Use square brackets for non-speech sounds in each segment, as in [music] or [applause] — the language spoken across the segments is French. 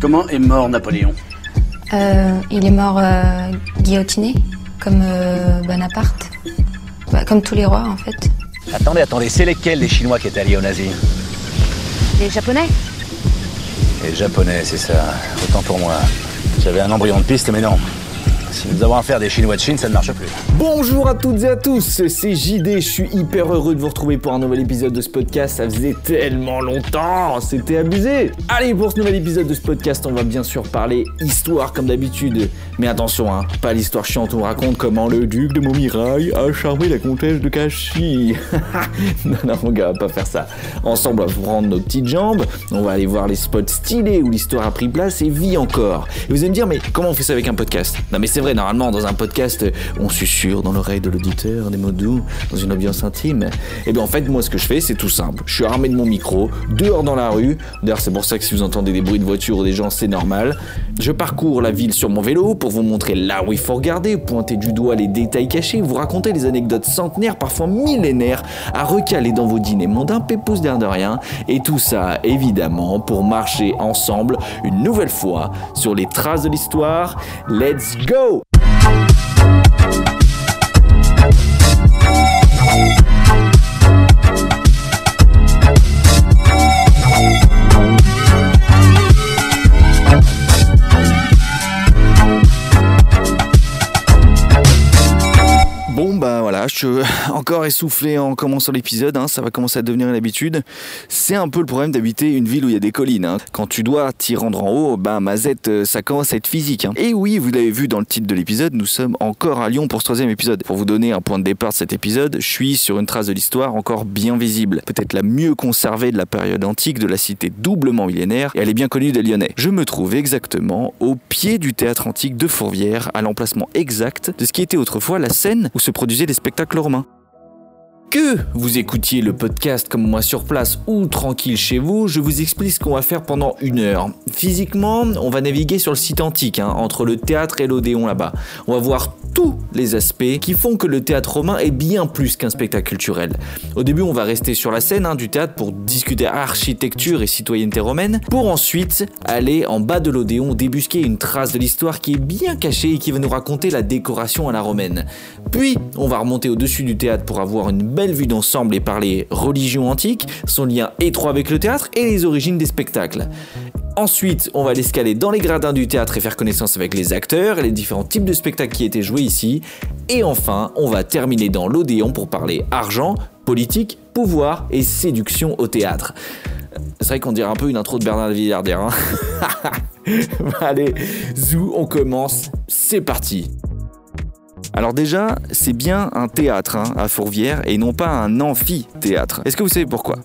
Comment est mort Napoléon Euh, il est mort euh, guillotiné, comme euh, Bonaparte. Bah, comme tous les rois, en fait. Attendez, attendez, c'est lesquels les Chinois qui étaient alliés aux nazis Les Japonais Les Japonais, c'est ça. Autant pour moi. J'avais un embryon de piste, mais non. Si nous avons affaire des Chinois de Chine, ça ne marche plus. Bonjour à toutes et à tous, c'est JD, je suis hyper heureux de vous retrouver pour un nouvel épisode de ce podcast, ça faisait tellement longtemps, c'était abusé Allez, pour ce nouvel épisode de ce podcast, on va bien sûr parler histoire comme d'habitude, mais attention, hein, pas l'histoire chiante où on raconte comment le duc de Montmirail a charmé la comtesse de Cachy. [laughs] non, non, mon gars, on va pas faire ça. Ensemble, on va prendre nos petites jambes, on va aller voir les spots stylés où l'histoire a pris place et vit encore. Et vous allez me dire, mais comment on fait ça avec un podcast? Non mais c'est vrai, normalement, dans un podcast, on susurre dans l'oreille de l'auditeur des mots doux, dans une ambiance intime. Et bien en fait, moi, ce que je fais, c'est tout simple. Je suis armé de mon micro, dehors dans la rue. D'ailleurs, c'est pour ça que si vous entendez des bruits de voiture ou des gens, c'est normal. Je parcours la ville sur mon vélo pour vous montrer là où il faut regarder, pointer du doigt les détails cachés, vous raconter les anecdotes centenaires, parfois millénaires, à recaler dans vos dîners mondains, pépouze d'air de rien. Et tout ça, évidemment, pour marcher ensemble une nouvelle fois sur les traces de l'histoire. Let's go! Bon je suis [laughs] encore essoufflé en commençant l'épisode, hein, ça va commencer à devenir une habitude. C'est un peu le problème d'habiter une ville où il y a des collines. hein. Quand tu dois t'y rendre en haut, bah Mazette, euh, ça commence à être physique. hein. Et oui, vous l'avez vu dans le titre de l'épisode, nous sommes encore à Lyon pour ce troisième épisode. Pour vous donner un point de départ de cet épisode, je suis sur une trace de l'histoire encore bien visible, peut-être la mieux conservée de la période antique de la cité doublement millénaire, et elle est bien connue des Lyonnais. Je me trouve exactement au pied du théâtre antique de Fourvière, à l'emplacement exact de ce qui était autrefois la scène où se produisaient les spectacles Que vous écoutiez le podcast comme moi sur place ou tranquille chez vous, je vous explique ce qu'on va faire pendant une heure. Physiquement, on va naviguer sur le site antique, hein, entre le théâtre et l'Odéon là-bas. On va voir tous les aspects qui font que le théâtre romain est bien plus qu'un spectacle culturel. Au début, on va rester sur la scène hein, du théâtre pour discuter architecture et citoyenneté romaine, pour ensuite aller en bas de l'Odéon débusquer une trace de l'histoire qui est bien cachée et qui va nous raconter la décoration à la romaine. Puis, on va remonter au-dessus du théâtre pour avoir une belle vue d'ensemble et parler religion antique, son lien étroit avec le théâtre et les origines des spectacles. Ensuite, on va l'escaler dans les gradins du théâtre et faire connaissance avec les acteurs et les différents types de spectacles qui étaient joués ici. Et enfin, on va terminer dans l'Odéon pour parler argent, politique, pouvoir et séduction au théâtre. C'est vrai qu'on dirait un peu une intro de Bernard Villardière. Hein [laughs] Allez, zou, on commence, c'est parti alors déjà, c'est bien un théâtre hein, à Fourvière et non pas un amphithéâtre. Est-ce que vous savez pourquoi?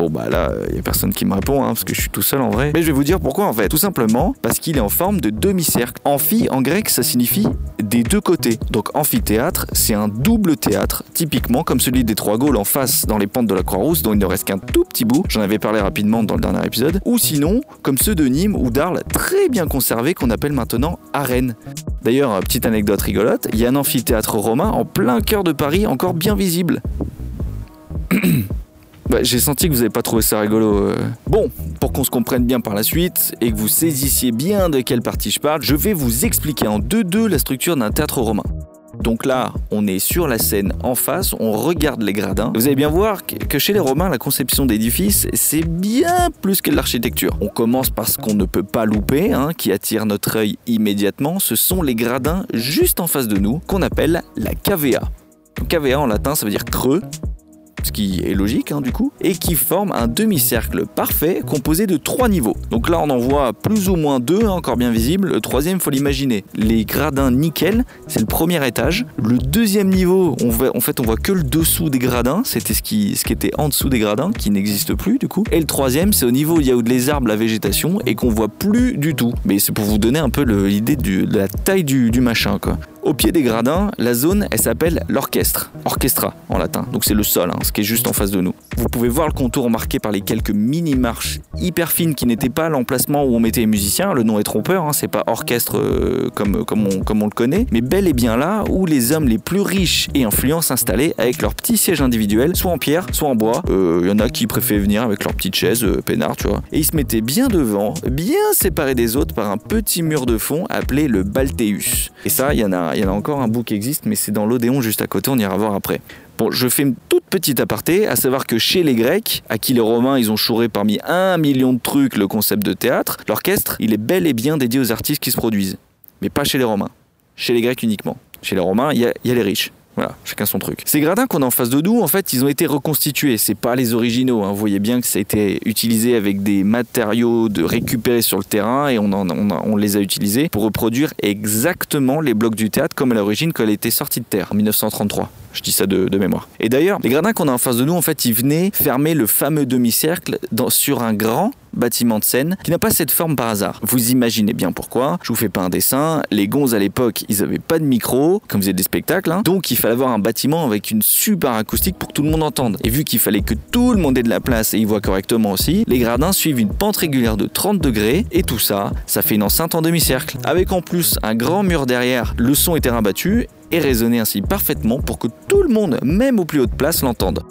Bon bah là, il y a personne qui me répond hein, parce que je suis tout seul en vrai. Mais je vais vous dire pourquoi en fait. Tout simplement parce qu'il est en forme de demi-cercle. Amphi en grec ça signifie des deux côtés. Donc amphithéâtre, c'est un double théâtre, typiquement comme celui des Trois Gaules en face dans les pentes de la Croix-Rousse dont il ne reste qu'un tout petit bout. J'en avais parlé rapidement dans le dernier épisode. Ou sinon, comme ceux de Nîmes ou d'Arles très bien conservés qu'on appelle maintenant arènes. D'ailleurs, petite anecdote rigolote, il y a un amphithéâtre romain en plein cœur de Paris encore bien visible. [clears throat] Bah, j'ai senti que vous n'avez pas trouvé ça rigolo. euh. Bon, pour qu'on se comprenne bien par la suite et que vous saisissiez bien de quelle partie je parle, je vais vous expliquer en deux-deux la structure d'un théâtre romain. Donc là, on est sur la scène en face, on regarde les gradins. Vous allez bien voir que chez les Romains, la conception d'édifices, c'est bien plus que l'architecture. On commence par ce qu'on ne peut pas louper, hein, qui attire notre œil immédiatement. Ce sont les gradins juste en face de nous, qu'on appelle la cavea. Cavea en latin, ça veut dire creux, ce qui est logique hein, du coup, et qui forme un demi-cercle parfait composé de trois niveaux. Donc là on en voit plus ou moins deux, hein, encore bien visibles. Le troisième, faut l'imaginer. Les gradins nickel, c'est le premier étage. Le deuxième niveau, on voit, en fait on voit que le dessous des gradins, c'était ce qui, ce qui était en dessous des gradins, qui n'existe plus du coup. Et le troisième, c'est au niveau où il y a où les arbres, la végétation, et qu'on voit plus du tout. Mais c'est pour vous donner un peu l'idée de la taille du, du machin quoi. Au pied des gradins, la zone, elle s'appelle l'orchestre. Orchestra en latin. Donc c'est le sol, hein, qui est juste en face de nous. Vous pouvez voir le contour marqué par les quelques mini-marches hyper fines qui n'étaient pas l'emplacement où on mettait les musiciens. Le nom est trompeur, hein, c'est pas orchestre euh, comme, comme, on, comme on le connaît, mais bel et bien là où les hommes les plus riches et influents s'installaient avec leurs petits sièges individuels, soit en pierre, soit en bois. Il euh, y en a qui préféraient venir avec leur petite chaise euh, peinard, tu vois. Et ils se mettaient bien devant, bien séparés des autres par un petit mur de fond appelé le Balteus. Et ça, il y a y en a encore un bout qui existe, mais c'est dans l'Odéon juste à côté, on ira voir après. Bon, je fais une toute petite aparté, à savoir que chez les Grecs, à qui les Romains ils ont chouré parmi un million de trucs le concept de théâtre, l'orchestre il est bel et bien dédié aux artistes qui se produisent. Mais pas chez les Romains, chez les Grecs uniquement. Chez les Romains, il y, a les riches. Voilà, chacun son truc. Ces gradins qu'on a en face de nous, en fait, ils ont été reconstitués. C'est pas les originaux. Hein. Vous voyez bien que ça a été utilisé avec des matériaux de récupérer sur le terrain et on, on, les a utilisés pour reproduire exactement les blocs du théâtre comme à l'origine quand elle était sortie de terre en 1933. Je dis ça de, mémoire. Et d'ailleurs, les gradins qu'on a en face de nous, en fait, ils venaient fermer le fameux demi-cercle sur un grand bâtiment de scène qui n'a pas cette forme par hasard. Vous imaginez bien pourquoi. Je vous fais pas un dessin. Les gonzes à l'époque, ils avaient pas de micro, comme êtes des spectacles. Hein. Donc il fallait avoir un bâtiment avec une super acoustique pour que tout le monde entende. Et vu qu'il fallait que tout le monde ait de la place et y voit correctement aussi, les gradins suivent une pente régulière de 30 degrés et tout ça, ça fait une enceinte en demi-cercle. Avec en plus un grand mur derrière, le son était rabattu et résonnait ainsi parfaitement pour que tout le monde, même aux plus hautes places, l'entende.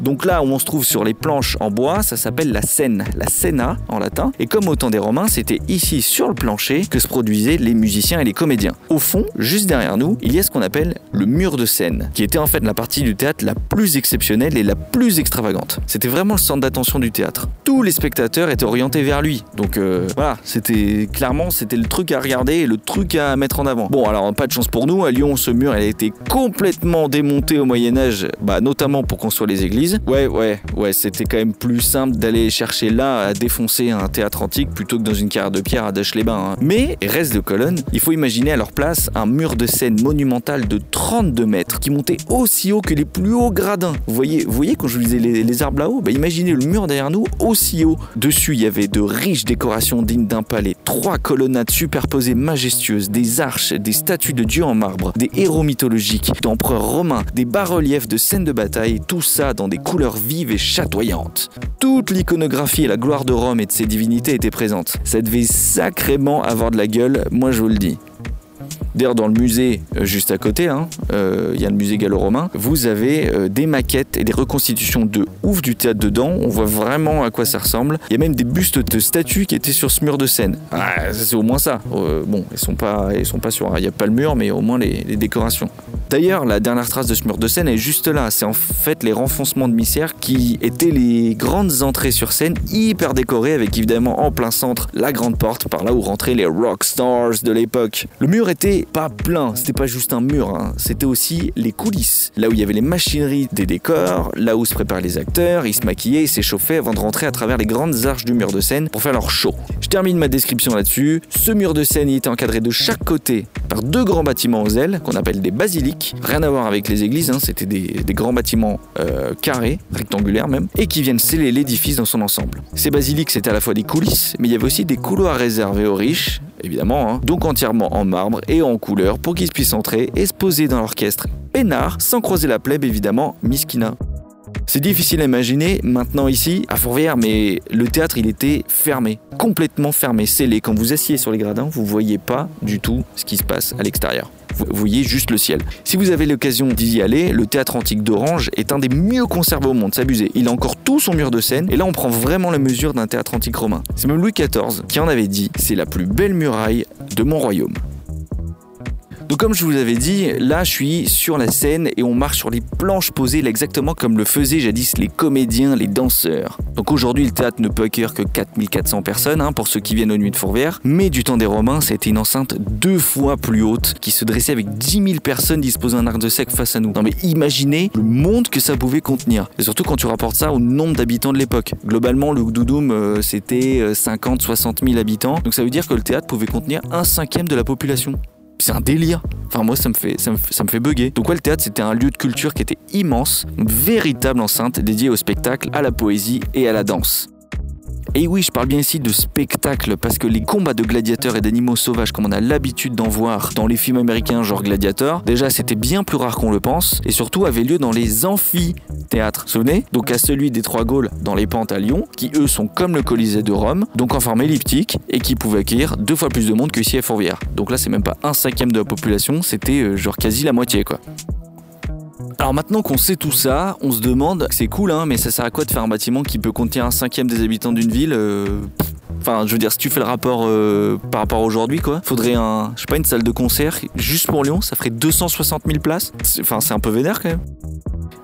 Donc là où on se trouve sur les planches en bois, ça s'appelle la scène, la scena en latin. Et comme au temps des Romains, c'était ici sur le plancher que se produisaient les musiciens et les comédiens. Au fond, juste derrière nous, il y a ce qu'on appelle le mur de scène, qui était en fait la partie du théâtre la plus exceptionnelle et la plus extravagante. C'était vraiment le centre d'attention du théâtre. Tous les spectateurs étaient orientés vers lui. Donc euh, voilà, c'était clairement c'était le truc à regarder et le truc à mettre en avant. Bon, alors pas de chance pour nous, à Lyon, ce mur elle a été complètement démonté au Moyen Âge, bah, notamment pour construire les églises. Ouais, ouais, ouais, c'était quand même plus simple d'aller chercher là à défoncer un théâtre antique plutôt que dans une carrière de pierre à Dache-les-Bains. Hein. Mais, reste de colonne, il faut imaginer à leur place un mur de scène monumental de 32 mètres qui montait aussi haut que les plus hauts gradins. Vous voyez, voyez quand je vous disais les, arbres là-haut? Bah, Imaginez le mur derrière nous aussi haut. Dessus, il y avait de riches décorations dignes d'un palais, trois colonnades superposées majestueuses, des arches, des statues de dieux en marbre, des héros mythologiques, d'empereurs romains, des bas-reliefs de scènes de bataille, tout ça dans des couleurs vives et chatoyantes. Toute l'iconographie et la gloire de Rome et de ses divinités étaient présentes. Ça devait sacrément avoir de la gueule, moi je vous le dis. D'ailleurs, dans le musée euh, juste à côté, hein, euh, il y a le musée gallo-romain, vous avez euh, des maquettes et des reconstitutions de ouf du théâtre dedans. On voit vraiment à quoi ça ressemble. Il y a même des bustes de statues qui étaient sur ce mur de scène. Ah, c'est au moins ça. bon, ils sont pas, ils sont pas sur. Il n'y a pas le mur, mais au moins les, décorations. D'ailleurs, la dernière trace de ce mur de scène est juste là. C'est en fait les renfoncements de misère qui étaient les grandes entrées sur scène, hyper décorées, avec évidemment en plein centre la grande porte par là où rentraient les rock stars de l'époque. Le mur était pas plein, c'était pas juste un mur, hein. c'était aussi les coulisses, là où il y avait les machineries des décors, là où se préparaient les acteurs, ils se maquillaient, ils s'échauffaient avant de rentrer à travers les grandes arches du mur de scène pour faire leur show. Je termine ma description là-dessus. Ce mur de scène était encadré de chaque côté par deux grands bâtiments aux ailes qu'on appelle des basiliques, rien à voir avec les églises, hein. c'était des, grands bâtiments euh, carrés, rectangulaires même, et qui viennent sceller l'édifice dans son ensemble. Ces basiliques c'était à la fois des coulisses, mais il y avait aussi des couloirs réservés aux riches, évidemment, hein. donc entièrement en marbre et en couleur pour qu'ils puissent entrer et se poser dans l'orchestre peinard sans croiser la plèbe évidemment, Miskina. C'est difficile à imaginer maintenant ici à Fourvière, mais le théâtre il était fermé, complètement fermé, scellé. Quand vous assiez sur les gradins, vous voyez pas du tout ce qui se passe à l'extérieur. Vous voyez juste le ciel. Si vous avez l'occasion d'y aller, le théâtre antique d'Orange est un des mieux conservés au monde, s'abuser. Il a encore tout son mur de scène, et là on prend vraiment la mesure d'un théâtre antique romain. C'est même Louis XIV qui en avait dit, c'est la plus belle muraille de mon royaume. Donc comme je vous avais dit, là je suis sur la scène et on marche sur les planches posées exactement comme le faisaient jadis les comédiens, les danseurs. Donc aujourd'hui le théâtre ne peut accueillir que 4400 personnes hein, pour ceux qui viennent aux nuits de Fourvière, mais du temps des Romains c'était une enceinte deux fois plus haute qui se dressait avec 10 000 personnes disposant d'un arc de sec face à nous. Non mais imaginez le monde que ça pouvait contenir. Et surtout quand tu rapportes ça au nombre d'habitants de l'époque. Globalement le Gdoudoum euh, c'était 50-60 euh, 000 habitants, donc ça veut dire que le théâtre pouvait contenir un cinquième de la population c'est un délire. Enfin, moi, ça me fait, ça bugger. Donc, ouais, le théâtre, c'était un lieu de culture qui était immense, une véritable enceinte dédiée au spectacle, à la poésie et à la danse. Et oui, je parle bien ici de spectacle parce que les combats de gladiateurs et d'animaux sauvages comme on a l'habitude d'en voir dans les films américains genre Gladiator, déjà c'était bien plus rare qu'on le pense et surtout avait lieu dans les amphithéâtres. Souvenez? Donc à celui des Trois Gaules dans les Pentes à Lyon, qui eux sont comme le Colisée de Rome, donc en forme elliptique et qui pouvaient accueillir deux fois plus de monde que ici à Fourvière. Donc là c'est même pas un cinquième de la population, c'était euh, genre quasi la moitié quoi. Alors maintenant qu'on sait tout ça, on se demande, c'est cool, hein, mais ça sert à quoi de faire un bâtiment qui peut contenir un cinquième des habitants d'une ville euh, Enfin, je veux dire, si tu fais le rapport euh, par rapport à aujourd'hui, quoi, faudrait un, je sais pas, une salle de concert juste pour Lyon, ça ferait 260 000 places. Enfin, c'est un peu vénère quand même.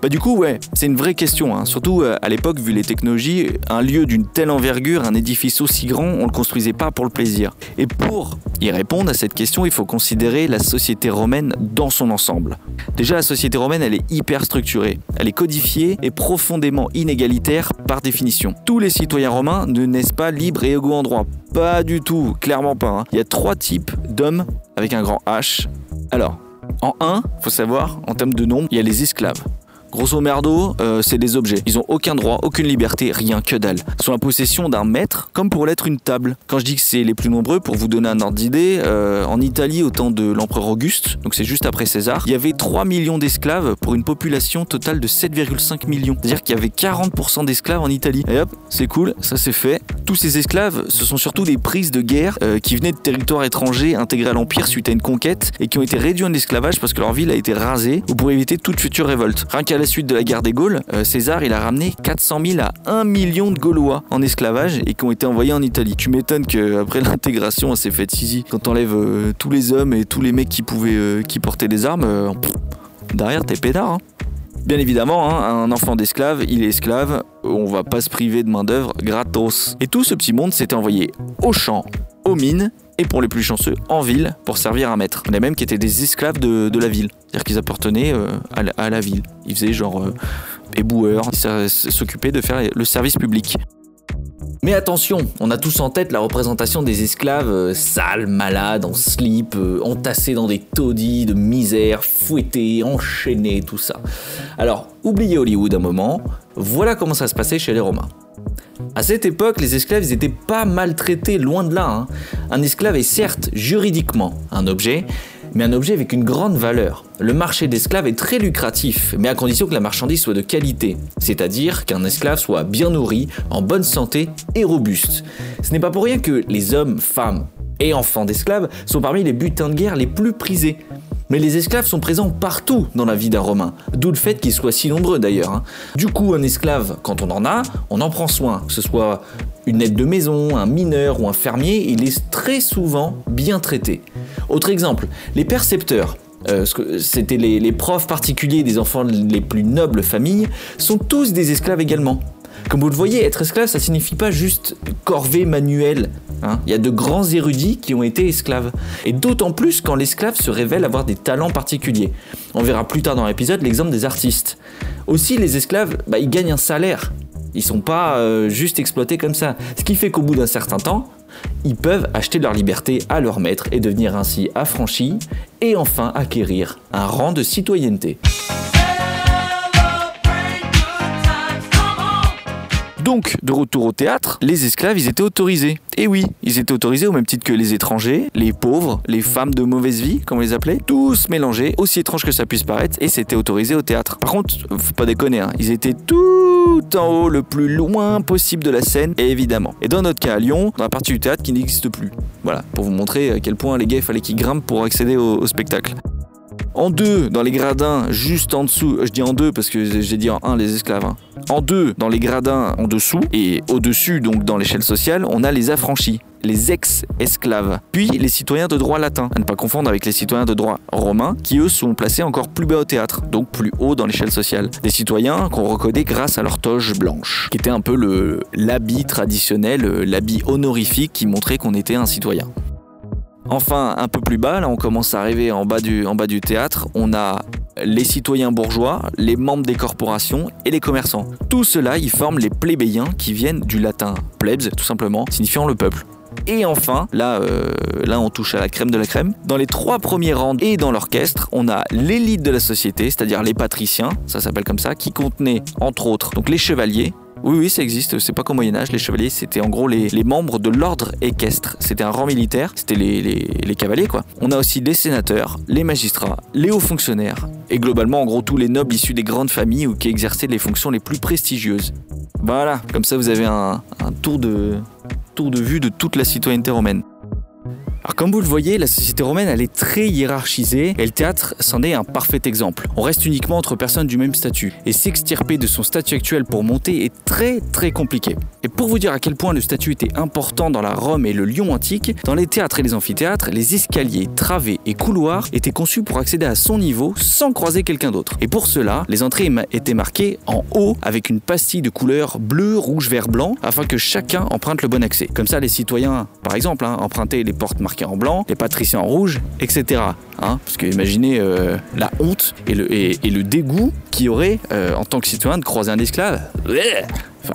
Bah du coup, ouais, c'est une vraie question. Hein. Surtout euh, à l'époque, vu les technologies, un lieu d'une telle envergure, un édifice aussi grand, on le construisait pas pour le plaisir. Et pour y répondre à cette question, il faut considérer la société romaine dans son ensemble. Déjà, la société romaine, elle est hyper structurée. Elle est codifiée et profondément inégalitaire par définition. Tous les citoyens romains ne naissent pas libres et égaux en droit. Pas du tout, clairement pas. Hein. Il y a trois types d'hommes avec un grand H. Alors, en 1, faut savoir, en termes de nombre, il y a les esclaves. Grosso merdo, euh, c'est des objets. Ils ont aucun droit, aucune liberté, rien que dalle. Ils sont la possession d'un maître, comme pour l'être une table. Quand je dis que c'est les plus nombreux, pour vous donner un ordre d'idée, euh, en Italie, au temps de l'empereur Auguste, donc c'est juste après César, il y avait 3 millions d'esclaves pour une population totale de 7,5 millions. C'est-à-dire qu'il y avait 40% d'esclaves en Italie. Et hop, c'est cool, ça c'est fait. Tous ces esclaves, ce sont surtout des prises de guerre euh, qui venaient de territoires étrangers intégrés à l'Empire suite à une conquête et qui ont été réduits en esclavage parce que leur ville a été rasée ou pour éviter toute future révolte. Suite de la guerre des Gaules, euh, César il a ramené 400 000 à 1 million de Gaulois en esclavage et qui ont été envoyés en Italie. Tu m'étonnes qu'après [laughs] l'intégration, s'est faite ici. Quand t'enlèves euh, tous les hommes et tous les mecs qui pouvaient, euh, qui portaient des armes, derrière t'es pédard. Hein. Bien évidemment, hein, un enfant d'esclave, il est esclave, on va pas se priver de main-d'œuvre gratos. Et tout ce petit monde s'était envoyé au champ, aux mines et pour les plus chanceux, en ville pour servir un maître. Il y qui étaient des esclaves de, la ville, c'est-à-dire qu'ils appartenaient euh, à, la, ville. Ils faisaient genre euh, éboueurs, ils s'occupaient de faire le service public. Mais attention, on a tous en tête la représentation des esclaves euh, sales, malades, en slip, entassés dans des taudis de misère, fouettés, enchaînés, tout ça. Alors, oubliez Hollywood un moment, voilà comment ça se passait chez les Romains. À cette époque, les esclaves n'étaient pas maltraités, loin de là. Hein. Un esclave est certes juridiquement un objet, mais un objet avec une grande valeur. Le marché d'esclaves est très lucratif, mais à condition que la marchandise soit de qualité, c'est-à-dire qu'un esclave soit bien nourri, en bonne santé et robuste. Ce n'est pas pour rien que les hommes, femmes et enfants d'esclaves sont parmi les butins de guerre les plus prisés. Mais les esclaves sont présents partout dans la vie d'un Romain, d'où le fait qu'ils soient si nombreux d'ailleurs. Hein. Du coup, un esclave, quand on en a, on en prend soin, que ce soit une aide de maison, un mineur ou un fermier, il est très souvent bien traité. Autre exemple, les percepteurs. Euh, c'était les, les profs particuliers des enfants les plus nobles familles, sont tous des esclaves également. Comme vous le voyez, être esclave, ça signifie pas juste corvée manuelle. Hein. Il y a de grands érudits qui ont été esclaves. Et d'autant plus quand l'esclave se révèle avoir des talents particuliers. On verra plus tard dans l'épisode l'exemple des artistes. Aussi, les esclaves, bah, ils gagnent un salaire. Ils sont pas euh, juste exploités comme ça. Ce qui fait qu'au bout d'un certain temps, ils peuvent acheter leur liberté à leur maître et devenir ainsi affranchis et enfin acquérir un rang de citoyenneté. Donc, de retour au théâtre, les esclaves, ils étaient autorisés. Et oui, ils étaient autorisés au même titre que les étrangers, les pauvres, les femmes de mauvaise vie, comme on les appelait, tous mélangés, aussi étrange que ça puisse paraître, et c'était autorisé au théâtre. Par contre, faut pas déconner, hein, ils étaient tout en haut, le plus loin possible de la scène, évidemment. Et dans notre cas à Lyon, dans la partie du théâtre qui n'existe plus. Voilà, pour vous montrer à quel point les gars, il fallait qu'ils grimpent pour accéder au spectacle. En deux, dans les gradins, juste en dessous, je dis en deux parce que j'ai dit en un les esclaves. Hein. En deux, dans les gradins en dessous et au-dessus, donc dans l'échelle sociale, on a les affranchis les ex-esclaves, puis les citoyens de droit latin, à ne pas confondre avec les citoyens de droit romain, qui eux sont placés encore plus bas au théâtre, donc plus haut dans l'échelle sociale. Des citoyens qu'on reconnaît grâce à leur toge blanche, qui était un peu l'habit traditionnel, l'habit honorifique qui montrait qu'on était un citoyen. Enfin, un peu plus bas, là on commence à arriver en bas du, théâtre, on a les citoyens bourgeois, les membres des corporations et les commerçants. Tout cela, ils forment les plébéiens qui viennent du latin plebs, tout simplement, signifiant le peuple. Et enfin, là, euh, là on touche à la crème de la crème. Dans les trois premiers rangs et dans l'orchestre, on a l'élite de la société, c'est-à-dire les patriciens, ça s'appelle comme ça, qui contenaient entre autres donc les chevaliers, Oui, oui, ça existe. C'est pas qu'au Moyen-Âge, les chevaliers, c'était en gros les, membres de l'ordre équestre. C'était un rang militaire, c'était les, cavaliers, quoi. On a aussi les sénateurs, les magistrats, les hauts fonctionnaires, et globalement, en gros, tous les nobles issus des grandes familles ou qui exerçaient les fonctions les plus prestigieuses. Voilà, comme ça, vous avez un, tour de vue de toute la citoyenneté romaine. Alors comme vous le voyez, la société romaine elle est très hiérarchisée et le théâtre c'en est un parfait exemple. On reste uniquement entre personnes du même statut et s'extirper de son statut actuel pour monter est très très compliqué. Et pour vous dire à quel point le statut était important dans la Rome et le Lyon antique, dans les théâtres et les amphithéâtres, les escaliers, travées et couloirs étaient conçus pour accéder à son niveau sans croiser quelqu'un d'autre. Et pour cela, les entrées étaient marquées en haut avec une pastille de couleur bleu, rouge, vert, blanc afin que chacun emprunte le bon accès. Comme ça, les citoyens, par exemple, hein, empruntaient les portes marquées en blanc, les patriciens en rouge, etc. Hein, parce que imaginez euh, la honte et le, dégoût qu'il y aurait euh, en tant que citoyen de croiser un esclave.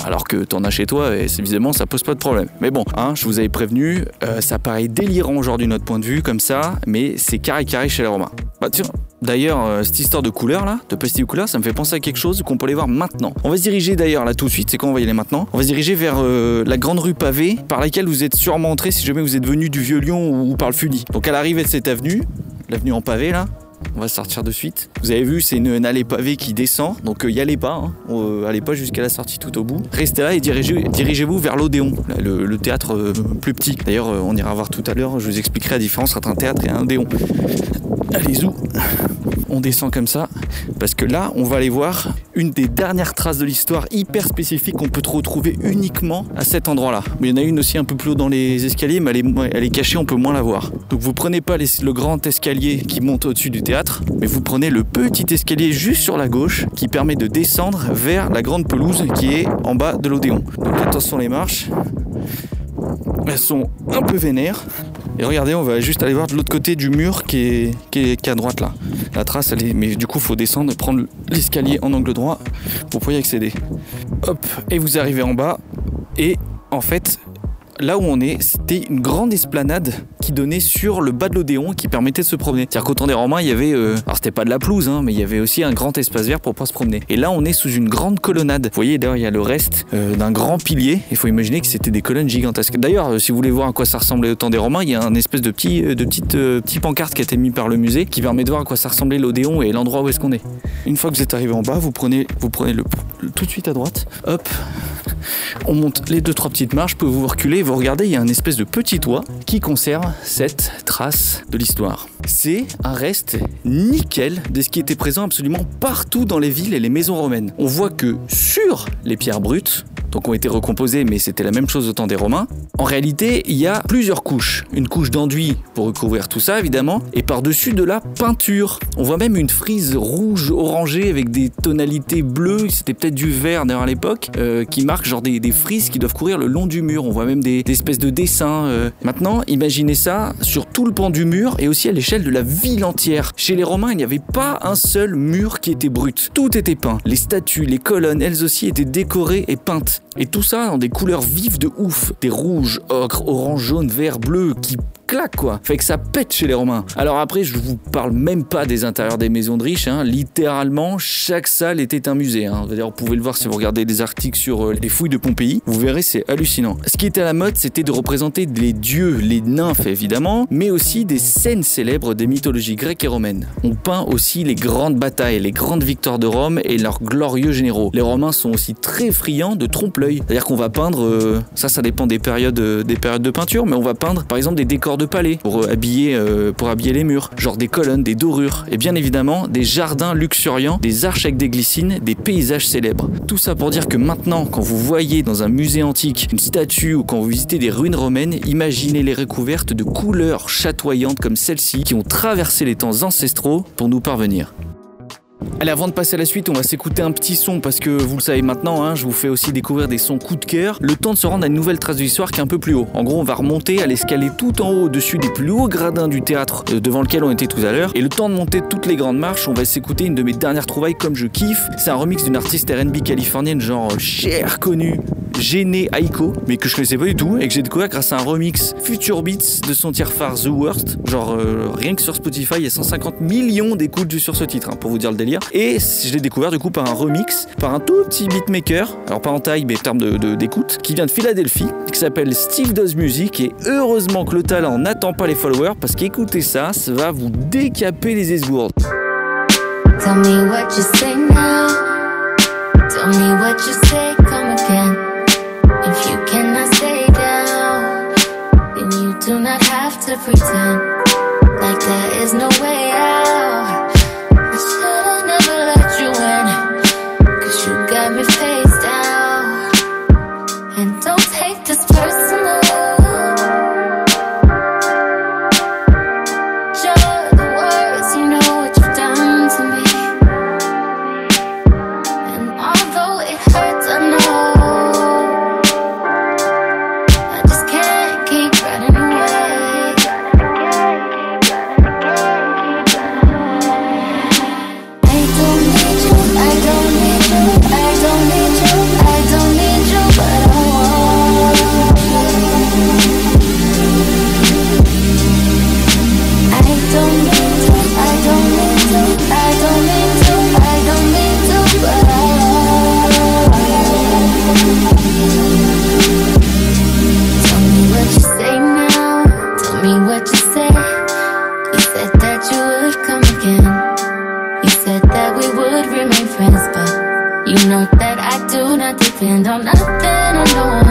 Alors que t'en as chez toi, et visiblement ça pose pas de problème. Mais bon, hein, je vous avais prévenu, euh, ça paraît délirant aujourd'hui notre point de vue comme ça, mais c'est carré carré chez les Romains. Bah tiens, d'ailleurs, euh, cette histoire de couleur là, de pastille de couleur, ça me fait penser à quelque chose qu'on peut aller voir maintenant. On va se diriger d'ailleurs là tout de suite, c'est quand on va y aller maintenant On va se diriger vers euh, la grande rue pavée par laquelle vous êtes sûrement entré si jamais vous êtes venu du Vieux Lyon ou, par le Fully. Donc à l'arrivée de cette avenue, l'avenue en pavé là, on va sortir de suite. Vous avez vu, c'est une, allée pavée qui descend, donc euh, y allez pas, hein. Euh, allez pas jusqu'à la sortie tout au bout. Restez là et dirigez- dirigez-vous vers l'Odéon, le, théâtre euh, plus petit. D'ailleurs, euh, on ira voir tout à l'heure, je vous expliquerai la différence entre un théâtre et un Odéon. Allez, où on descend comme ça, parce que là, on va aller voir une des dernières traces de l'histoire hyper spécifique qu'on peut retrouver uniquement à cet endroit-là. Mais il y en a une aussi un peu plus haut dans les escaliers, mais elle est, cachée, on peut moins la voir. Donc vous prenez pas le grand escalier qui monte au-dessus du théâtre, mais vous prenez le petit escalier juste sur la gauche qui permet de descendre vers la grande pelouse qui est en bas de l'Odéon. Donc attention les marches. Elles sont un peu vénères. Et regardez, on va juste aller voir de l'autre côté du mur qui est, qui à droite là. La trace, elle est. Mais du coup, faut descendre, prendre l'escalier en angle droit pour pouvoir y accéder. Hop, et vous arrivez en bas. Et en fait, là où on est, c'était une grande esplanade qui donnait sur le bas de l'Odéon qui permettait de se promener. C'est-à-dire qu'au temps des Romains, il y avait. euh, alors, c'était pas de la pelouse, hein, mais il y avait aussi un grand espace vert pour pouvoir se promener. Et là, on est sous une grande colonnade. Vous voyez, d'ailleurs, il y a le reste euh, d'un grand pilier. Il faut imaginer que c'était des colonnes gigantesques. D'ailleurs, euh, si vous voulez voir à quoi ça ressemblait au temps des Romains, il y a un espèce de petit, de petite, euh, pancarte qui a été mis par le musée qui permet de voir à quoi ça ressemblait l'Odéon et l'endroit où est-ce qu'on est. Une fois que vous êtes arrivé en bas, vous prenez, vous prenez le, tout de suite à droite. Hop, on monte les deux trois petites marches, vous pouvez vous reculer regardez, il y a un espèce de petit toit qui conserve cette trace de l'histoire. C'est un reste nickel de ce qui était présent absolument partout dans les villes et les maisons romaines. On voit que sur les pierres brutes, donc ont été recomposées, mais c'était la même chose au temps des Romains. En réalité, il y a plusieurs couches. Une couche d'enduit pour recouvrir tout ça, évidemment, et par-dessus de la peinture. On voit même une frise rouge orangée avec des tonalités bleues, c'était peut-être du vert d'ailleurs à l'époque, euh, qui marque genre des, des frises qui doivent courir le long du mur. On voit même des, des espèces de dessins. euh. Maintenant, imaginez ça sur tout le pan du mur et aussi à l'échelle de la ville entière. Chez les Romains, il n'y avait pas un seul mur qui était brut. Tout était peint. Les statues, les colonnes, elles aussi étaient décorées et peintes. Et tout ça dans des couleurs vives de ouf. Des rouges, ocre, orange, jaune, vert, bleu qui claquent quoi. Fait que ça pète chez les Romains. Alors après, je vous parle même pas des intérieurs des maisons de riches. hein. Littéralement, chaque salle était un musée. hein. D'ailleurs, vous pouvez le voir si vous regardez des articles sur euh, les fouilles de Pompéi. Vous verrez, c'est hallucinant. Ce qui était à la mode, c'était de représenter les dieux, les nymphes évidemment, mais aussi des scènes célèbres des mythologies grecques et romaines. On peint aussi les grandes batailles, les grandes victoires de Rome et leurs glorieux généraux. Les Romains sont aussi très friands de trompe-l'œil. C'est-à-dire qu'on va peindre, euh, ça, ça dépend des périodes, euh, des périodes de peinture, mais on va peindre par exemple des décors palais pour euh, habiller, euh, pour habiller les murs, genre des colonnes, des dorures, et bien évidemment des jardins luxuriants, des arches avec des glycines, des paysages célèbres. Tout ça pour dire que maintenant, quand vous voyez dans un musée antique une statue ou quand vous visitez des ruines romaines, imaginez les recouvertes de couleurs chatoyantes comme celles-ci qui ont traversé les temps ancestraux pour nous parvenir. Allez, avant de passer à la suite, on va s'écouter un petit son parce que vous le savez maintenant, hein, je vous fais aussi découvrir des sons coup de cœur. Le temps de se rendre à une nouvelle trace de l'histoire qui est un peu plus haut. En gros, on va remonter à l'escalier tout en haut, au-dessus des plus hauts gradins du théâtre euh, devant lequel on était tout à l'heure. Et le temps de monter toutes les grandes marches, on va s'écouter une de mes dernières trouvailles comme je kiffe. C'est un remix d'une artiste RB californienne, genre cher connue. Gene Aiko, mais que je connaissais pas du tout et que j'ai découvert grâce à un remix Future Beats de son tiers The Worst. Genre, euh, rien que sur Spotify, il y a 150 millions d'écoutes sur ce titre, hein, pour vous dire le délire. Et je l'ai découvert du coup par un remix, par un tout petit beatmaker, alors pas en taille, mais en termes d'écoute, qui vient de Philadelphie, qui s'appelle Steve Does Music. Et heureusement que le talent n'attend pas les followers, parce qu'écouter ça, ça va vous décaper les esgourdes. Tell me what you say now. Tell me what you say, come again. If you cannot stay down, then you do not have to pretend do not depend on nothing or no one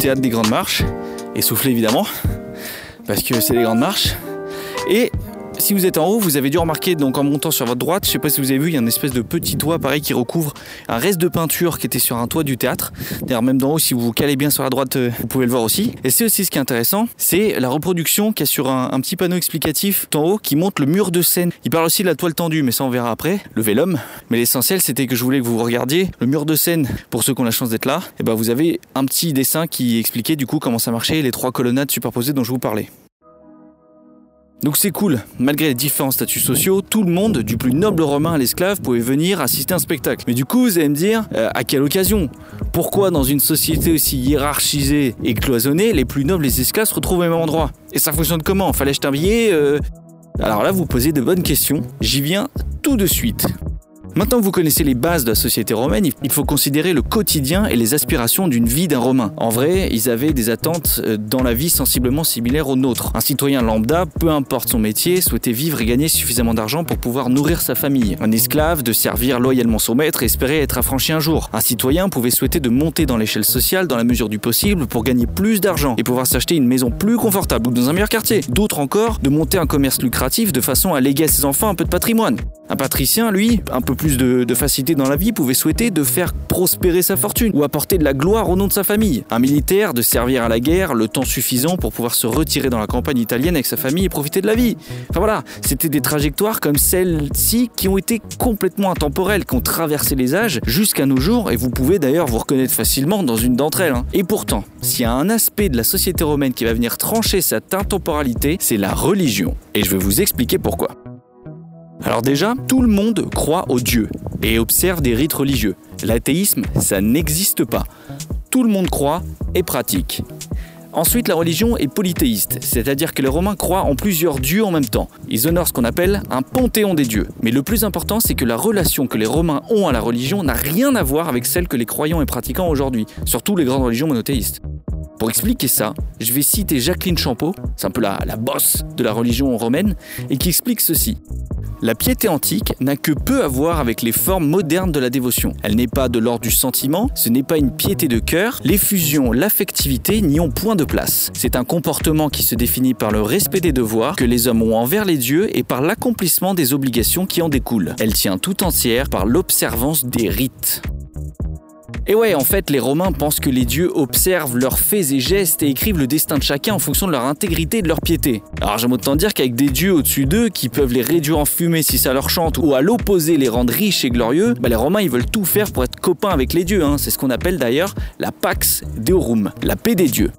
théâtre des Grandes Marches, essoufflé évidemment, parce que c'est les Grandes Marches. Et si vous êtes en haut, vous avez dû remarquer, donc en montant sur votre droite, je sais pas si vous avez vu, il y a une espèce de petit toit pareil qui recouvre un reste de peinture qui était sur un toit du théâtre. D'ailleurs, même d'en haut, si vous vous calez bien sur la droite, euh, vous pouvez le voir aussi. Et c'est aussi ce qui est intéressant, c'est la reproduction qui est sur un, petit panneau explicatif tout en haut qui montre le mur de scène. Il parle aussi de la toile tendue, mais ça on verra après, le vélum. Mais l'essentiel, c'était que je voulais que vous regardiez le mur de scène pour ceux qui ont la chance d'être là. Et ben vous avez un petit dessin qui expliquait du coup comment ça marchait, les trois colonnades superposées dont je vous parlais. Donc c'est cool, malgré les différents statuts sociaux, tout le monde, du plus noble romain à l'esclave, pouvait venir assister à un spectacle. Mais du coup, vous allez me dire, euh, à quelle occasion? Pourquoi dans une société aussi hiérarchisée et cloisonnée, les plus nobles et les esclaves se retrouvent au même endroit? Et ça fonctionne comment? Fallait acheter un euh? Alors là, vous posez de bonnes questions, j'y viens tout de suite. Maintenant que vous connaissez les bases de la société romaine, il faut considérer le quotidien et les aspirations d'une vie d'un Romain. En vrai, ils avaient des attentes euh, dans la vie sensiblement similaires aux nôtres. Un citoyen lambda, peu importe son métier, souhaitait vivre et gagner suffisamment d'argent pour pouvoir nourrir sa famille. Un esclave, de servir loyalement son maître et espérer être affranchi un jour. Un citoyen pouvait souhaiter de monter dans l'échelle sociale dans la mesure du possible pour gagner plus d'argent et pouvoir s'acheter une maison plus confortable ou dans un meilleur quartier. D'autres encore, de monter un commerce lucratif de façon à léguer à ses enfants un peu de patrimoine. Un patricien, lui, un peu plus de facilité dans la vie pouvait souhaiter de faire prospérer sa fortune ou apporter de la gloire au nom de sa famille. Un militaire de servir à la guerre le temps suffisant pour pouvoir se retirer dans la campagne italienne avec sa famille et profiter de la vie. Enfin voilà, c'était des trajectoires comme celles-ci qui ont été complètement intemporelles, qui ont traversé les âges jusqu'à nos jours et vous pouvez d'ailleurs vous reconnaître facilement dans une d'entre elles. hein. Et pourtant, s'il y a un aspect de la société romaine qui va venir trancher cette intemporalité, c'est la religion. Et je vais vous expliquer pourquoi. Alors déjà, tout le monde croit aux dieux et observe des rites religieux. L'athéisme, ça n'existe pas. Tout le monde croit et pratique. Ensuite, la religion est polythéiste, c'est-à-dire que les Romains croient en plusieurs dieux en même temps. Ils honorent ce qu'on appelle un panthéon des dieux. Mais le plus important, c'est que la relation que les Romains ont à la religion n'a rien à voir avec celle que les croyants et pratiquants aujourd'hui, surtout les grandes religions monothéistes. Pour expliquer ça, je vais citer Jacqueline Champeau, c'est un peu la, la bosse de la religion romaine, et qui explique ceci. La piété antique n'a que peu à voir avec les formes modernes de la dévotion. Elle n'est pas de l'ordre du sentiment, ce n'est pas une piété de cœur, l'effusion, l'affectivité n'y ont point place. C'est un comportement qui se définit par le respect des devoirs que les hommes ont envers les dieux et par l'accomplissement des obligations qui en découlent. Elle tient tout entière par l'observance des rites. Et ouais, en fait, les Romains pensent que les dieux observent leurs faits et gestes et écrivent le destin de chacun en fonction de leur intégrité et de leur piété. Alors j'aime autant dire qu'avec des dieux au-dessus d'eux qui peuvent les réduire en fumée si ça leur chante ou à l'opposé les rendre riches et glorieux, bah les Romains ils veulent tout faire pour être copains avec les dieux. hein. C'est ce qu'on appelle d'ailleurs la Pax Deorum, la paix des dieux.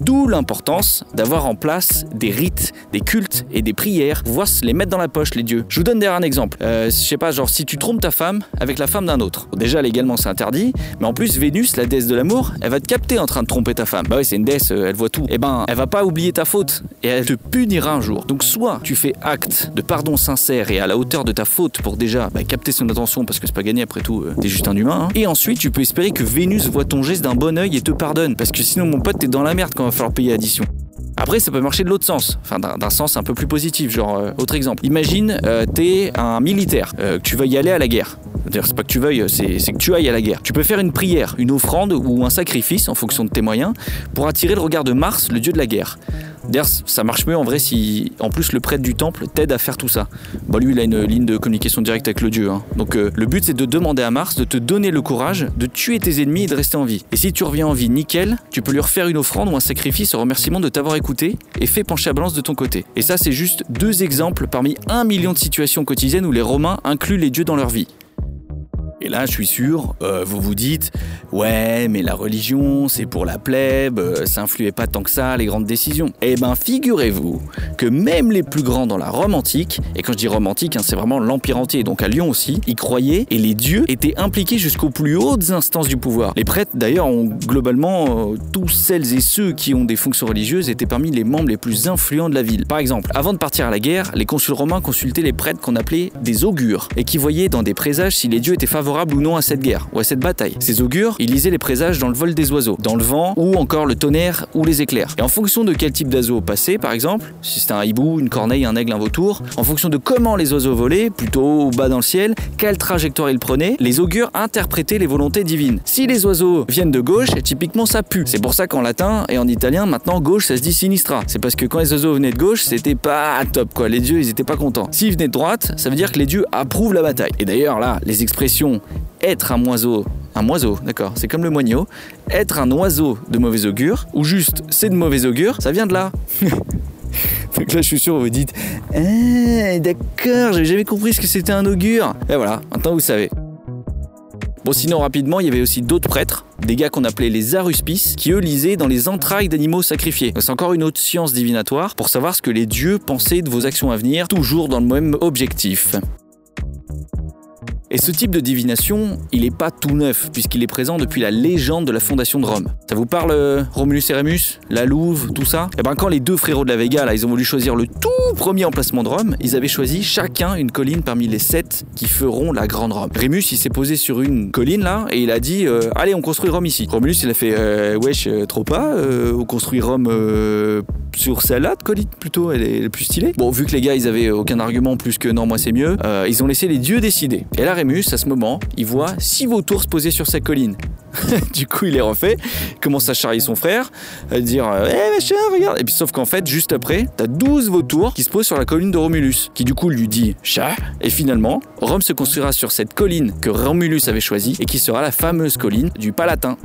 D'où l'importance d'avoir en place des rites, des cultes et des prières, pour se les mettre dans la poche, les dieux. Je vous donne d'ailleurs un exemple. Euh, je sais pas, genre si tu trompes ta femme avec la femme d'un autre. Déjà, légalement, c'est interdit, mais en plus, Vénus, la déesse de l'amour, elle va te capter en train de tromper ta femme. Bah ouais, c'est une déesse, euh, elle voit tout. Et ben, elle va pas oublier ta faute et elle te punira un jour. Donc, soit tu fais acte de pardon sincère et à la hauteur de ta faute pour déjà bah, capter son attention parce que c'est pas gagné après tout, euh, t'es juste un humain. hein. Et ensuite, tu peux espérer que Vénus voit ton geste d'un bon œil et te pardonne parce que sinon, mon pote, t'es dans la merde quand va falloir payer addition. Après, ça peut marcher de l'autre sens, enfin d'un sens un peu plus positif. Genre, euh, autre exemple. Imagine, euh, t'es un militaire, euh, que tu veuilles y aller à la guerre. C'est pas que tu veuilles, c'est que tu ailles à la guerre. Tu peux faire une prière, une offrande ou un sacrifice en fonction de tes moyens pour attirer le regard de Mars, le dieu de la guerre. D'ailleurs, ça marche mieux en vrai si, en plus, le prêtre du temple t'aide à faire tout ça. Bon, lui, il a une ligne de communication directe avec le dieu. hein. Donc, euh, le but, c'est de demander à Mars de te donner le courage de tuer tes ennemis et de rester en vie. Et si tu reviens en vie nickel, tu peux lui refaire une offrande ou un sacrifice en remerciement de t'avoir écouté et fait pencher la balance de ton côté. Et ça, c'est juste deux exemples parmi un million de situations quotidiennes où les Romains incluent les dieux dans leur vie. Et là, je suis sûr, euh, vous vous dites, ouais, mais la religion, c'est pour la plèbe, euh, ça influait pas tant que ça les grandes décisions. Eh ben, figurez-vous que même les plus grands dans la Rome antique, et quand je dis Rome antique, hein, c'est vraiment l'Empire entier, donc à Lyon aussi, y croyaient et les dieux étaient impliqués jusqu'aux plus hautes instances du pouvoir. Les prêtres, d'ailleurs, ont globalement, euh, tous celles et ceux qui ont des fonctions religieuses étaient parmi les membres les plus influents de la ville. Par exemple, avant de partir à la guerre, les consuls romains consultaient les prêtres qu'on appelait des augures, et qui voyaient dans des présages si les dieux étaient favorables ou non à cette guerre ou à cette bataille. Ces augures, ils lisaient les présages dans le vol des oiseaux, dans le vent ou encore le tonnerre ou les éclairs. Et en fonction de quel type d'oiseau passait, par exemple, si c'était un hibou, une corneille, un aigle, un vautour, en fonction de comment les oiseaux volaient, plutôt ou bas dans le ciel, quelle trajectoire ils prenaient, les augures interprétaient les volontés divines. Si les oiseaux viennent de gauche, typiquement ça pue. C'est pour ça qu'en latin et en italien, maintenant gauche ça se dit sinistra. C'est parce que quand les oiseaux venaient de gauche, c'était pas top quoi. Les dieux ils étaient pas contents. S'ils venaient de droite, ça veut dire que les dieux approuvent la bataille. Et d'ailleurs là, les expressions être un oiseau, un moiseau, d'accord, c'est comme le moineau, être un oiseau de mauvais augure, ou juste c'est de mauvais augure, ça vient de là. [laughs] Donc là, je suis sûr, vous dites, ah, d'accord, j'avais jamais compris ce que c'était un augure. Et voilà, maintenant vous savez. Bon, sinon, rapidement, il y avait aussi d'autres prêtres, des gars qu'on appelait les aruspices, qui eux lisaient dans les entrailles d'animaux sacrifiés. C'est encore une autre science divinatoire pour savoir ce que les dieux pensaient de vos actions à venir, toujours dans le même objectif. Et ce type de divination, il n'est pas tout neuf, puisqu'il est présent depuis la légende de la fondation de Rome. Ça vous parle euh, Romulus et Rémus La Louve, tout ça? Et ben quand les deux frérots de la Vega, là, ils ont voulu choisir le tout premier emplacement de Rome, ils avaient choisi chacun une colline parmi les sept qui feront la grande Rome. Rémus, il s'est posé sur une colline là, et il a dit euh, Allez, on construit Rome ici. Romulus, il a fait euh, Wesh, euh, trop pas, on construit Rome sur celle-là de colline plutôt, elle est, elle est plus stylée. Bon, vu que les gars, ils avaient aucun argument plus que non, moi c'est mieux, ils ont laissé les dieux décider. Et là, à ce moment, il voit six vautours se poser sur sa colline. [laughs] du coup, il est refait, commence à charrier son frère, à dire Eh machin, regarde Et puis, sauf qu'en fait, juste après, t'as 12 vautours qui se posent sur la colline de Romulus, qui du coup lui dit Chat. Et finalement, Rome se construira sur cette colline que Romulus avait choisie et qui sera la fameuse colline du Palatin.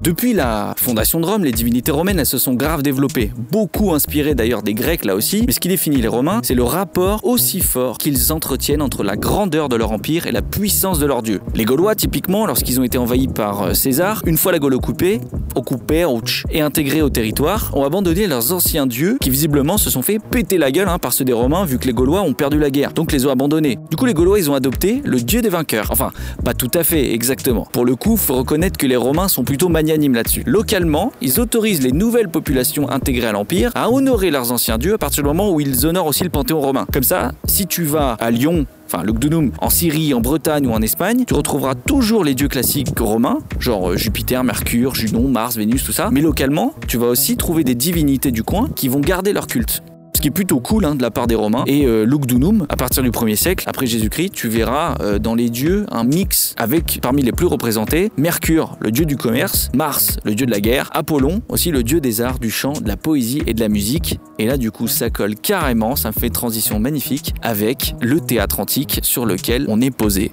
Depuis la fondation de Rome, les divinités romaines elles se sont grave développées, beaucoup inspirées d'ailleurs des Grecs là aussi, mais ce qui définit les Romains, c'est le rapport aussi fort qu'ils entretiennent entre la grandeur de leur empire et la puissance de leur dieu. Les Gaulois, typiquement, lorsqu'ils ont été envahis par euh, César, une fois la Gaule occupée, occupée et intégrée au territoire, ont abandonné leurs anciens dieux qui visiblement se sont fait péter la gueule hein, par ceux des Romains vu que les Gaulois ont perdu la guerre, donc les ont abandonnés. Du coup, les Gaulois, ils ont adopté le dieu des vainqueurs. Enfin, pas tout à fait, exactement. Pour le coup, faut reconnaître que les Romains sont plutôt magnanimeux là-dessus. Localement, ils autorisent les nouvelles populations intégrées à l'Empire à honorer leurs anciens dieux à partir du moment où ils honorent aussi le panthéon romain. Comme ça, si tu vas à Lyon enfin Lugdunum, en Syrie, en Bretagne ou en Espagne, tu retrouveras toujours les dieux classiques romains, genre euh, Jupiter, Mercure, Junon, Mars, Vénus, tout ça. Mais localement, tu vas aussi trouver des divinités du coin qui vont garder leur culte ce qui est plutôt cool hein, de la part des Romains. Et euh, Lugdunum, à partir du 1er siècle, après Jésus-Christ, tu verras euh, dans les dieux un mix avec, parmi les plus représentés, Mercure, le dieu du commerce, Mars, le dieu de la guerre, Apollon, aussi le dieu des arts, du chant, de la poésie et de la musique. Et là, du coup, ça colle carrément, ça fait transition magnifique avec le théâtre antique sur lequel on est posé.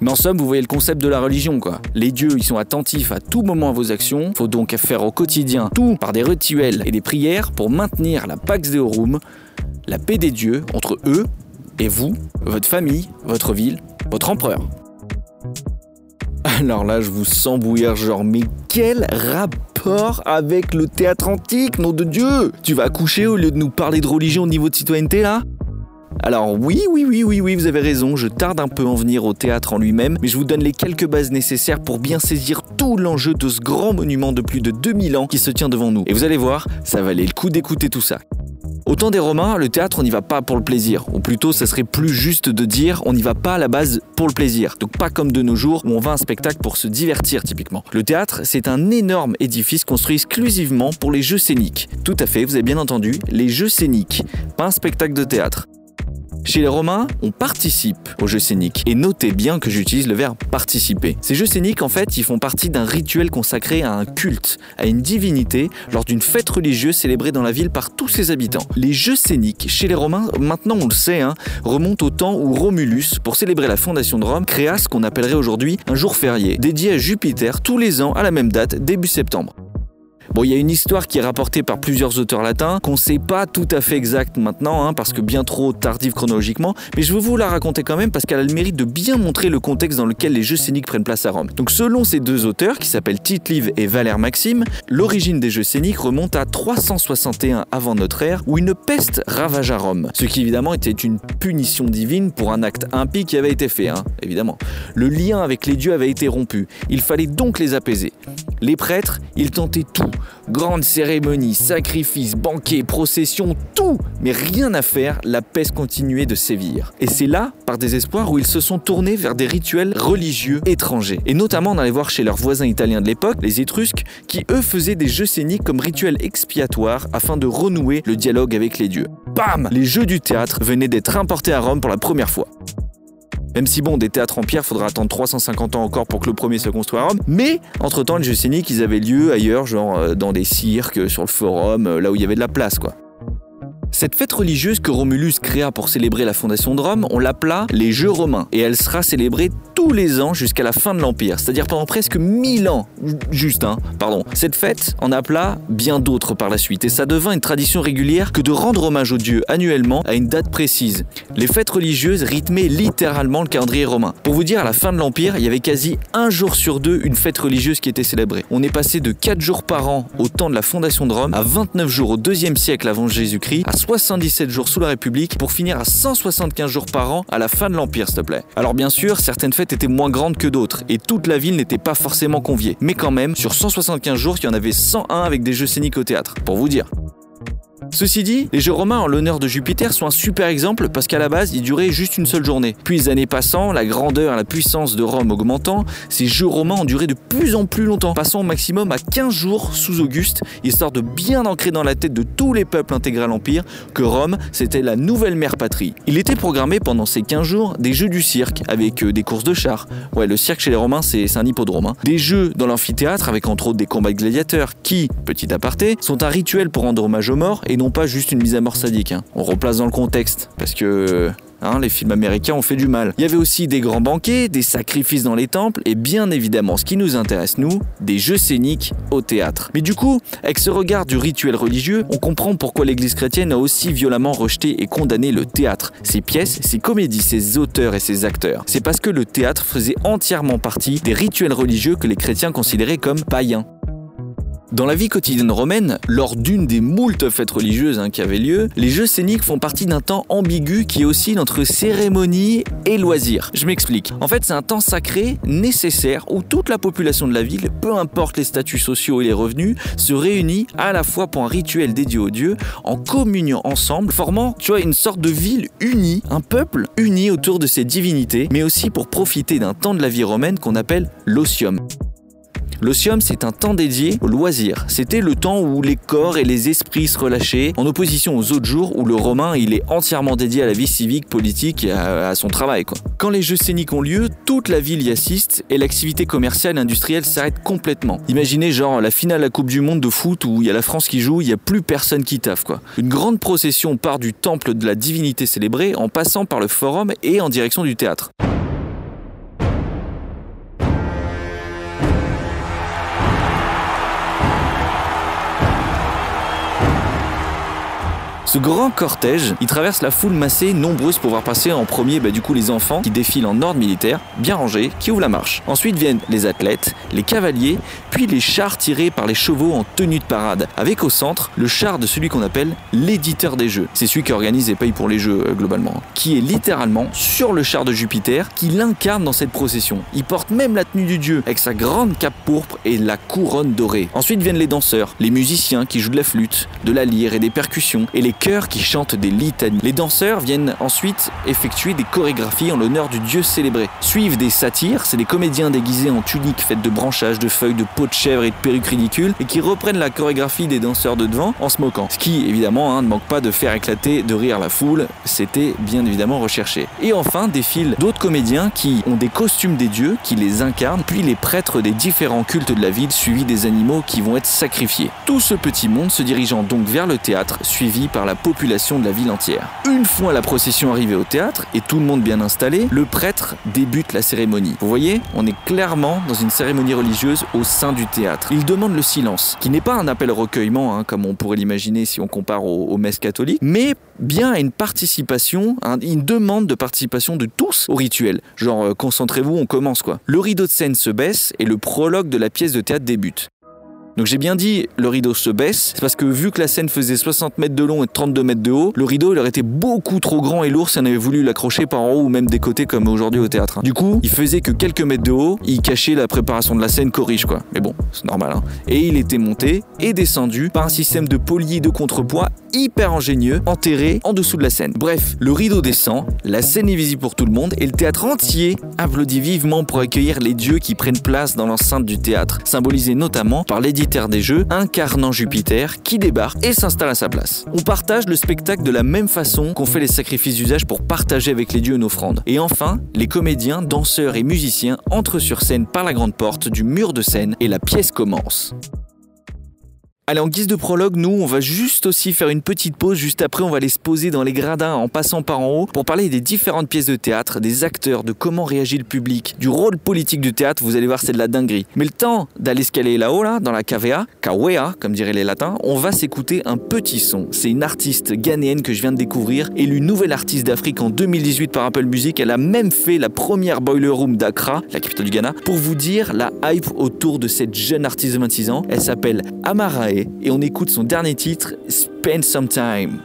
Mais en somme, vous voyez le concept de la religion, quoi. Les dieux, ils sont attentifs à tout moment à vos actions. Faut donc faire au quotidien tout par des rituels et des prières pour maintenir la Pax Deorum, la paix des dieux entre eux et vous, votre famille, votre ville, votre empereur. Alors là, je vous sens bouillir, genre, mais quel rapport avec le théâtre antique, nom de Dieu? Tu vas accoucher au lieu de nous parler de religion au niveau de citoyenneté, là? Alors oui, oui, oui, oui, oui, vous avez raison, je tarde un peu en venir au théâtre en lui-même, mais je vous donne les quelques bases nécessaires pour bien saisir tout l'enjeu de ce grand monument de plus de 2000 ans qui se tient devant nous. Et vous allez voir, ça valait le coup d'écouter tout ça. Au temps des Romains, le théâtre, on n'y va pas pour le plaisir. Ou plutôt, ça serait plus juste de dire on n'y va pas à la base pour le plaisir. Donc pas comme de nos jours où on va à un spectacle pour se divertir typiquement. Le théâtre, c'est un énorme édifice construit exclusivement pour les jeux scéniques. Tout à fait, vous avez bien entendu, les jeux scéniques, pas un spectacle de théâtre. Chez les Romains, on participe aux jeux scéniques. Et notez bien que j'utilise le verbe participer. Ces jeux scéniques, en fait, ils font partie d'un rituel consacré à un culte, à une divinité, lors d'une fête religieuse célébrée dans la ville par tous ses habitants. Les jeux scéniques, chez les Romains, maintenant on le sait, hein, remontent au temps où Romulus, pour célébrer la fondation de Rome, créa ce qu'on appellerait aujourd'hui un jour férié, dédié à Jupiter tous les ans à la même date, début septembre. Bon, il y a une histoire qui est rapportée par plusieurs auteurs latins, qu'on sait pas tout à fait exacte maintenant, hein, parce que bien trop tardive chronologiquement, mais je veux vous la raconter quand même parce qu'elle a le mérite de bien montrer le contexte dans lequel les jeux scéniques prennent place à Rome. Donc selon ces deux auteurs, qui s'appellent Tite-Live et Valère Maxime, l'origine des jeux scéniques remonte à 361 avant notre ère, où une peste ravagea Rome. Ce qui évidemment était une punition divine pour un acte impie qui avait été fait, hein, évidemment. Le lien avec les dieux avait été rompu. Il fallait donc les apaiser. Les prêtres, ils tentaient tout. Grandes cérémonies, sacrifices, banquets, processions, tout. Mais rien à faire, la peste continuait de sévir. Et c'est là, par désespoir, où ils se sont tournés vers des rituels religieux étrangers. Et notamment, on allait voir chez leurs voisins italiens de l'époque, les Étrusques, qui eux faisaient des jeux scéniques comme rituel expiatoire afin de renouer le dialogue avec les dieux. Bam Les jeux du théâtre venaient d'être importés à Rome pour la première fois. Même si bon, des théâtres en pierre, faudra attendre 350 ans encore pour que le premier se construise à Rome. Mais, entre-temps, les jeux scéniques, avaient lieu ailleurs, genre euh, dans des cirques, sur le forum, euh, là où il y avait de la place, quoi. Cette fête religieuse que Romulus créa pour célébrer la fondation de Rome, on l'appela les Jeux romains, et elle sera célébrée tous les ans jusqu'à la fin de l'Empire, c'est-à-dire pendant presque 1000 ans. Juste, hein, pardon. Cette fête en appela bien d'autres par la suite, et ça devint une tradition régulière que de rendre hommage aux dieux annuellement à une date précise. Les fêtes religieuses rythmaient littéralement le calendrier romain. Pour vous dire, à la fin de l'Empire, il y avait quasi un jour sur deux une fête religieuse qui était célébrée. On est passé de 4 jours par an au temps de la fondation de Rome à 29 jours au 2 siècle avant Jésus-Christ, à 77 jours sous la République pour finir à 175 jours par an à la fin de l'Empire, s'il te plaît. Alors bien sûr, certaines fêtes étaient moins grandes que d'autres et toute la ville n'était pas forcément conviée. Mais quand même, sur 175 jours, il y en avait 101 avec des jeux scéniques au théâtre, pour vous dire. Ceci dit, les jeux romains en l'honneur de Jupiter sont un super exemple parce qu'à la base, ils duraient juste une seule journée. Puis les années passant, la grandeur et la puissance de Rome augmentant, ces jeux romains ont duré de plus en plus longtemps, passant au maximum à 15 jours sous Auguste, histoire de bien ancrer dans la tête de tous les peuples intégrés à l'Empire que Rome, c'était la nouvelle mère patrie. Il était programmé pendant ces 15 jours des jeux du cirque, avec euh, des courses de chars. Ouais, le cirque chez les Romains, c'est un hippodrome. Hein. Des jeux dans l'amphithéâtre, avec entre autres des combats de gladiateurs, qui, petit aparté, sont un rituel pour rendre hommage aux morts et non pas juste une mise à mort sadique. Hein. On replace dans le contexte, parce que Hein, les films américains ont fait du mal. Il y avait aussi des grands banquets, des sacrifices dans les temples et bien évidemment ce qui nous intéresse nous, des jeux scéniques au théâtre. Mais du coup, avec ce regard du rituel religieux, on comprend pourquoi l'Église chrétienne a aussi violemment rejeté et condamné le théâtre, ses pièces, ses comédies, ses auteurs et ses acteurs. C'est parce que le théâtre faisait entièrement partie des rituels religieux que les chrétiens considéraient comme païens. Dans la vie quotidienne romaine, lors d'une des moultes fêtes religieuses hein, qui avaient lieu, les jeux scéniques font partie d'un temps ambigu qui oscille entre cérémonie et loisir. Je m'explique. En fait, c'est un temps sacré, nécessaire, où toute la population de la ville, peu importe les statuts sociaux et les revenus, se réunit à la fois pour un rituel dédié aux dieux, en communion ensemble, formant, tu vois, une sorte de ville unie, un peuple uni autour de ses divinités, mais aussi pour profiter d'un temps de la vie romaine qu'on appelle l'osium. L'osium, c'est un temps dédié au loisir. C'était le temps où les corps et les esprits se relâchaient, en opposition aux autres jours où le romain, il est entièrement dédié à la vie civique, politique et à, son travail. Quand les jeux scéniques ont lieu, toute la ville y assiste et l'activité commerciale et industrielle s'arrête complètement. Imaginez genre la finale de la Coupe du Monde de foot où il y a la France qui joue, il n'y a plus personne qui taffe. Une grande procession part du temple de la divinité célébrée en passant par le forum et en direction du théâtre. Ce grand cortège, il traverse la foule massée, nombreuse pour voir passer en premier bah, du coup les enfants qui défilent en ordre militaire, bien rangés, qui ouvrent la marche. Ensuite viennent les athlètes, les cavaliers, puis les chars tirés par les chevaux en tenue de parade, avec au centre le char de celui qu'on appelle l'éditeur des jeux. C'est celui qui organise et paye pour les jeux euh, globalement, qui est littéralement sur le char de Jupiter, qui l'incarne dans cette procession. Il porte même la tenue du dieu, avec sa grande cape pourpre et la couronne dorée. Ensuite viennent les danseurs, les musiciens qui jouent de la flûte, de la lyre et des percussions, et les chœurs qui chantent des litanies. Les danseurs viennent ensuite effectuer des chorégraphies en l'honneur du dieu célébré. Suivent des satyres, c'est des comédiens déguisés en tuniques faites de branchages, de feuilles, de peau de chèvre et de perruques ridicules et qui reprennent la chorégraphie des danseurs de devant en se moquant. Ce qui évidemment hein, ne manque pas de faire éclater de rire la foule, c'était bien évidemment recherché. Et enfin défilent d'autres comédiens qui ont des costumes des dieux, qui les incarnent, puis les prêtres des différents cultes de la ville suivis des animaux qui vont être sacrifiés. Tout ce petit monde se dirigeant donc vers le théâtre, suivi par la population de la ville entière. Une fois la procession arrivée au théâtre et tout le monde bien installé, le prêtre débute la cérémonie. Vous voyez, on est clairement dans une cérémonie religieuse au sein du théâtre. Il demande le silence, qui n'est pas un appel recueillement, hein, comme on pourrait l'imaginer si on compare aux, messes catholiques, mais bien à une participation, une demande de participation de tous au rituel. Genre, euh, concentrez-vous, on commence quoi. Le rideau de scène se baisse et le prologue de la pièce de théâtre débute. Donc j'ai bien dit le rideau se baisse, c'est parce que vu que la scène faisait 60 mètres de long et 32 mètres de haut, le rideau il aurait été beaucoup trop grand et lourd si on avait voulu l'accrocher par en haut ou même des côtés comme aujourd'hui au théâtre. Du coup, il faisait que quelques mètres de haut, il cachait la préparation de la scène corrige quoi. Mais bon, c'est normal. Hein. Et il était monté et descendu par un système de polier de contrepoids hyper ingénieux, enterré en dessous de la scène. Bref, le rideau descend, la scène est visible pour tout le monde et le théâtre entier applaudit vivement pour accueillir les dieux qui prennent place dans l'enceinte du théâtre, symbolisé notamment par des jeux incarnant Jupiter qui débarque et s'installe à sa place. On partage le spectacle de la même façon qu'on fait les sacrifices d'usage pour partager avec les dieux une offrande. Et enfin, les comédiens, danseurs et musiciens entrent sur scène par la grande porte du mur de scène et la pièce commence. Allez, en guise de prologue, nous, on va juste aussi faire une petite pause. Juste après, on va aller se poser dans les gradins en passant par en haut pour parler des différentes pièces de théâtre, des acteurs, de comment réagit le public, du rôle politique du théâtre. Vous allez voir, c'est de la dinguerie. Mais le temps d'aller escalader là-haut, là, dans la KVA, Kawea, comme diraient les latins, on va s'écouter un petit son. C'est une artiste ghanéenne que je viens de découvrir, élue nouvelle artiste d'Afrique en 2018 par Apple Music. Elle a même fait la première Boiler Room d'Accra, la capitale du Ghana, pour vous dire la hype autour de cette jeune artiste de 26 ans. Elle s'appelle Amarae et on écoute son dernier titre, Spend Some Time.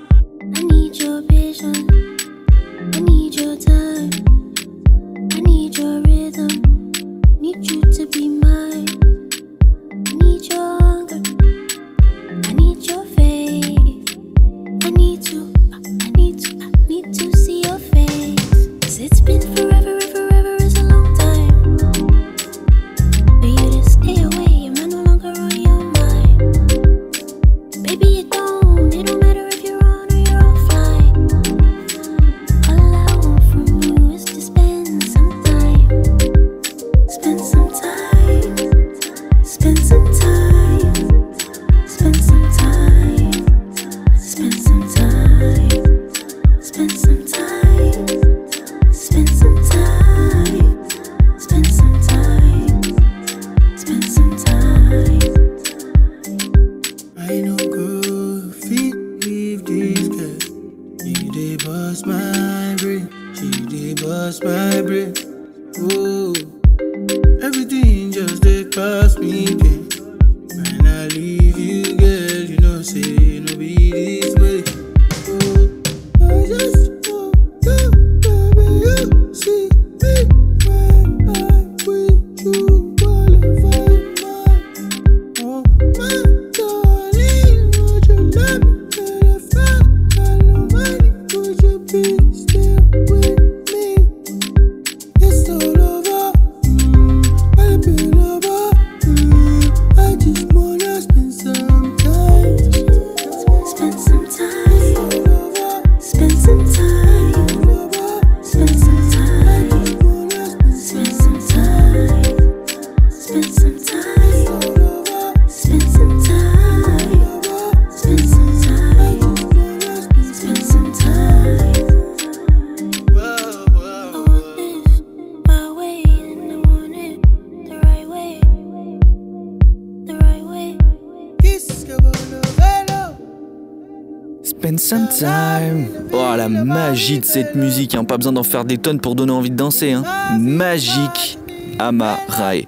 La magie de cette musique, hein. pas besoin d'en faire des tonnes pour donner envie de danser. Hein. Magique Amarae.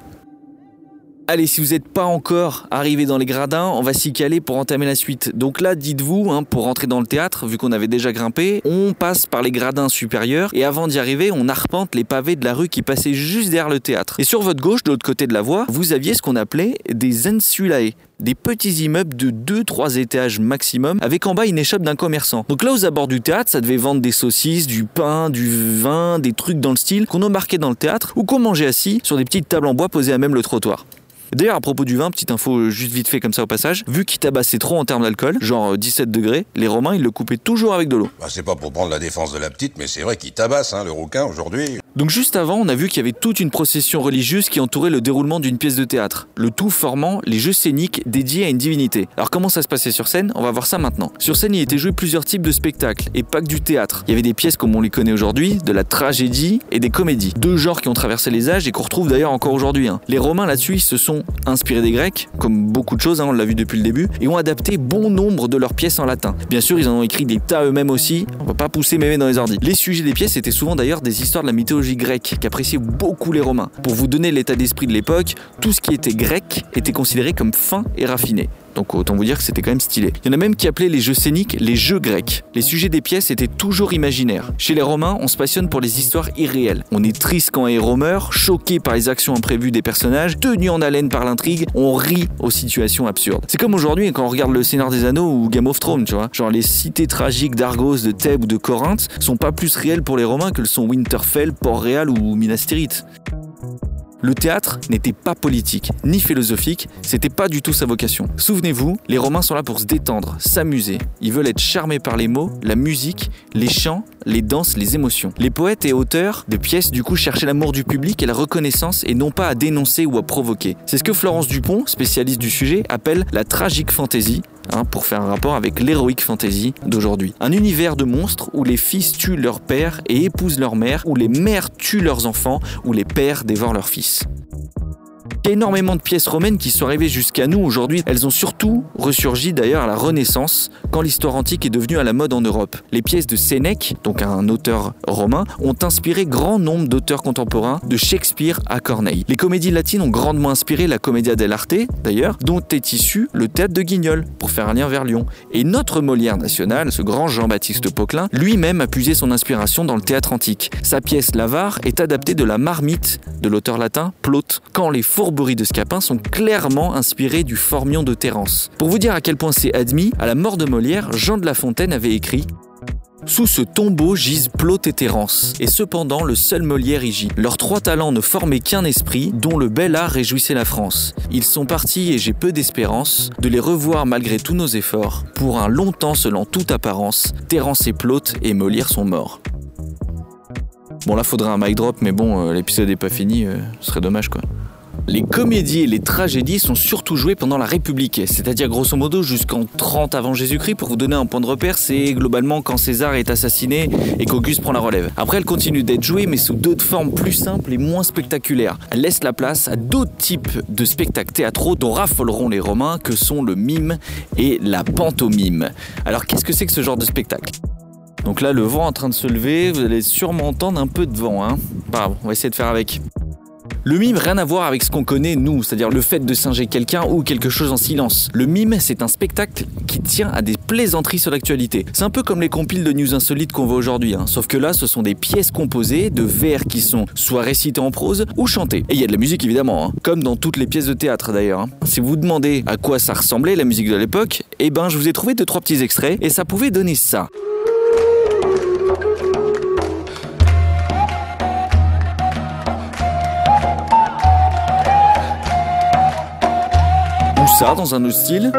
Allez, si vous n'êtes pas encore arrivé dans les gradins, on va s'y caler pour entamer la suite. Donc là, dites-vous, hein, pour rentrer dans le théâtre, vu qu'on avait déjà grimpé, on passe par les gradins supérieurs et avant d'y arriver, on arpente les pavés de la rue qui passaient juste derrière le théâtre. Et sur votre gauche, de l'autre côté de la voie, vous aviez ce qu'on appelait des insulae des petits immeubles de 2-3 étages maximum, avec en bas une échoppe d'un commerçant. Donc là, aux abords du théâtre, ça devait vendre des saucisses, du pain, du vin, des trucs dans le style qu'on embarquait dans le théâtre ou qu'on mangeait assis sur des petites tables en bois posées à même le trottoir. D'ailleurs, à propos du vin, petite info juste vite fait comme ça au passage, vu qu'ils tabassaient trop en termes d'alcool, genre euh, 17 degrés, les Romains ils le coupaient toujours avec de l'eau. Bah, c'est pas pour prendre la défense de la petite, mais c'est vrai qu'il tabasse, hein, le rouquin, aujourd'hui. Donc juste avant, on a vu qu'il y avait toute une procession religieuse qui entourait le déroulement d'une pièce de théâtre, le tout formant les jeux scéniques dédiés à une divinité. Alors comment ça se passait sur scène? On va voir ça maintenant. Sur scène, il était joué plusieurs types de spectacles, et pas que du théâtre. Il y avait des pièces comme on les connaît aujourd'hui, de la tragédie et des comédies. Deux genres qui ont traversé les âges et qu'on retrouve d'ailleurs encore aujourd'hui. hein. Les Romains là-dessus, ils se sont inspirés des Grecs, comme beaucoup de choses, hein, on l'a vu depuis le début, et ont adapté bon nombre de leurs pièces en latin. Bien sûr, ils en ont écrit des tas eux-mêmes aussi, on va pas pousser mémé dans les ordis. Les sujets des pièces étaient souvent d'ailleurs des histoires de la mythologie grecque, qu'appréciaient beaucoup les Romains. Pour vous donner l'état d'esprit de l'époque, tout ce qui était grec était considéré comme fin et raffiné. Donc autant vous dire que c'était quand même stylé. Il y en a même qui appelaient les jeux scéniques les jeux grecs. Les sujets des pièces étaient toujours imaginaires. Chez les Romains, on se passionne pour les histoires irréelles. On est triste quand un héros meurt, choqué par les actions imprévues des personnages, tenu en haleine par l'intrigue, on rit aux situations absurdes. C'est comme aujourd'hui quand on regarde Le Seigneur des Anneaux ou Game of Thrones, tu vois. Genre les cités tragiques d'Argos, de Thèbes ou de Corinthe sont pas plus réelles pour les Romains que le sont Winterfell, Port-Réal ou Minas Tirith. Le théâtre n'était pas politique, ni philosophique, c'était pas du tout sa vocation. Souvenez-vous, les Romains sont là pour se détendre, s'amuser. Ils veulent être charmés par les mots, la musique, les chants, les danses, les émotions. Les poètes et auteurs de pièces du coup cherchaient l'amour du public et la reconnaissance et non pas à dénoncer ou à provoquer. C'est ce que Florence Dupont, spécialiste du sujet, appelle la tragique fantaisie, hein, pour faire un rapport avec l'héroïque fantasy d'aujourd'hui. Un univers de monstres où les fils tuent leur père et épousent leur mère, où les mères tuent leurs enfants, où les pères dévorent leurs fils. Il y a énormément de pièces romaines qui sont arrivées jusqu'à nous aujourd'hui. Elles ont surtout ressurgi d'ailleurs à la Renaissance, quand l'histoire antique est devenue à la mode en Europe. Les pièces de Sénèque, donc un auteur romain, ont inspiré grand nombre d'auteurs contemporains, de Shakespeare à Corneille. Les comédies latines ont grandement inspiré la Commedia dell'arte, d'ailleurs, dont est issu le théâtre de Guignol, pour faire un lien vers Lyon. Et notre Molière national, ce grand Jean-Baptiste Poquelin, lui-même a puisé son inspiration dans le théâtre antique. Sa pièce L'Avare est adaptée de la marmite de l'auteur latin Plaute, quand les de Scapin sont clairement inspirées du Formion de Terence. Pour vous dire à quel point c'est admis, à la mort de Molière, Jean de La Fontaine avait écrit sous ce tombeau gisent Plaute et Terence, et cependant le seul Molière y gît. Leurs trois talents ne formaient qu'un esprit, dont le bel art réjouissait la France. Ils sont partis et j'ai peu d'espérance de les revoir malgré tous nos efforts. Pour un long temps selon toute apparence, Terence et Plaute et Molière sont morts. Bon là faudrait un mic drop, mais bon, euh, l'épisode est pas fini, euh, ce serait dommage quoi. Les comédies et les tragédies sont surtout jouées pendant la République, c'est-à-dire grosso modo jusqu'en 30 avant Jésus-Christ. Pour vous donner un point de repère, c'est globalement quand César est assassiné et qu'Auguste prend la relève. Après, elle continue d'être jouée, mais sous d'autres formes plus simples et moins spectaculaires. Elle laisse la place à d'autres types de spectacles théâtraux dont raffoleront les Romains, que sont le mime et la pantomime. Alors, qu'est-ce que c'est que ce genre de spectacle? Donc là, le vent en train de se lever, vous allez sûrement entendre un peu de vent. Hein. Grave, on va essayer de faire avec. Le mime, rien à voir avec ce qu'on connaît nous, c'est-à-dire le fait de singer quelqu'un ou quelque chose en silence. Le mime, c'est un spectacle qui tient à des plaisanteries sur l'actualité. C'est un peu comme les compiles de news insolites qu'on voit aujourd'hui, hein. sauf que là, ce sont des pièces composées de vers qui sont soit récités en prose ou chantés. Et il y a de la musique évidemment, hein, comme dans toutes les pièces de théâtre d'ailleurs. hein. Si vous demandez à quoi ça ressemblait la musique de l'époque, eh ben je vous ai trouvé deux trois petits extraits et ça pouvait donner ça. Ça dans un autre style.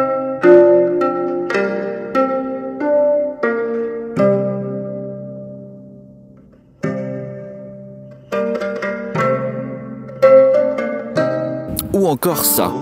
Ou encore ça.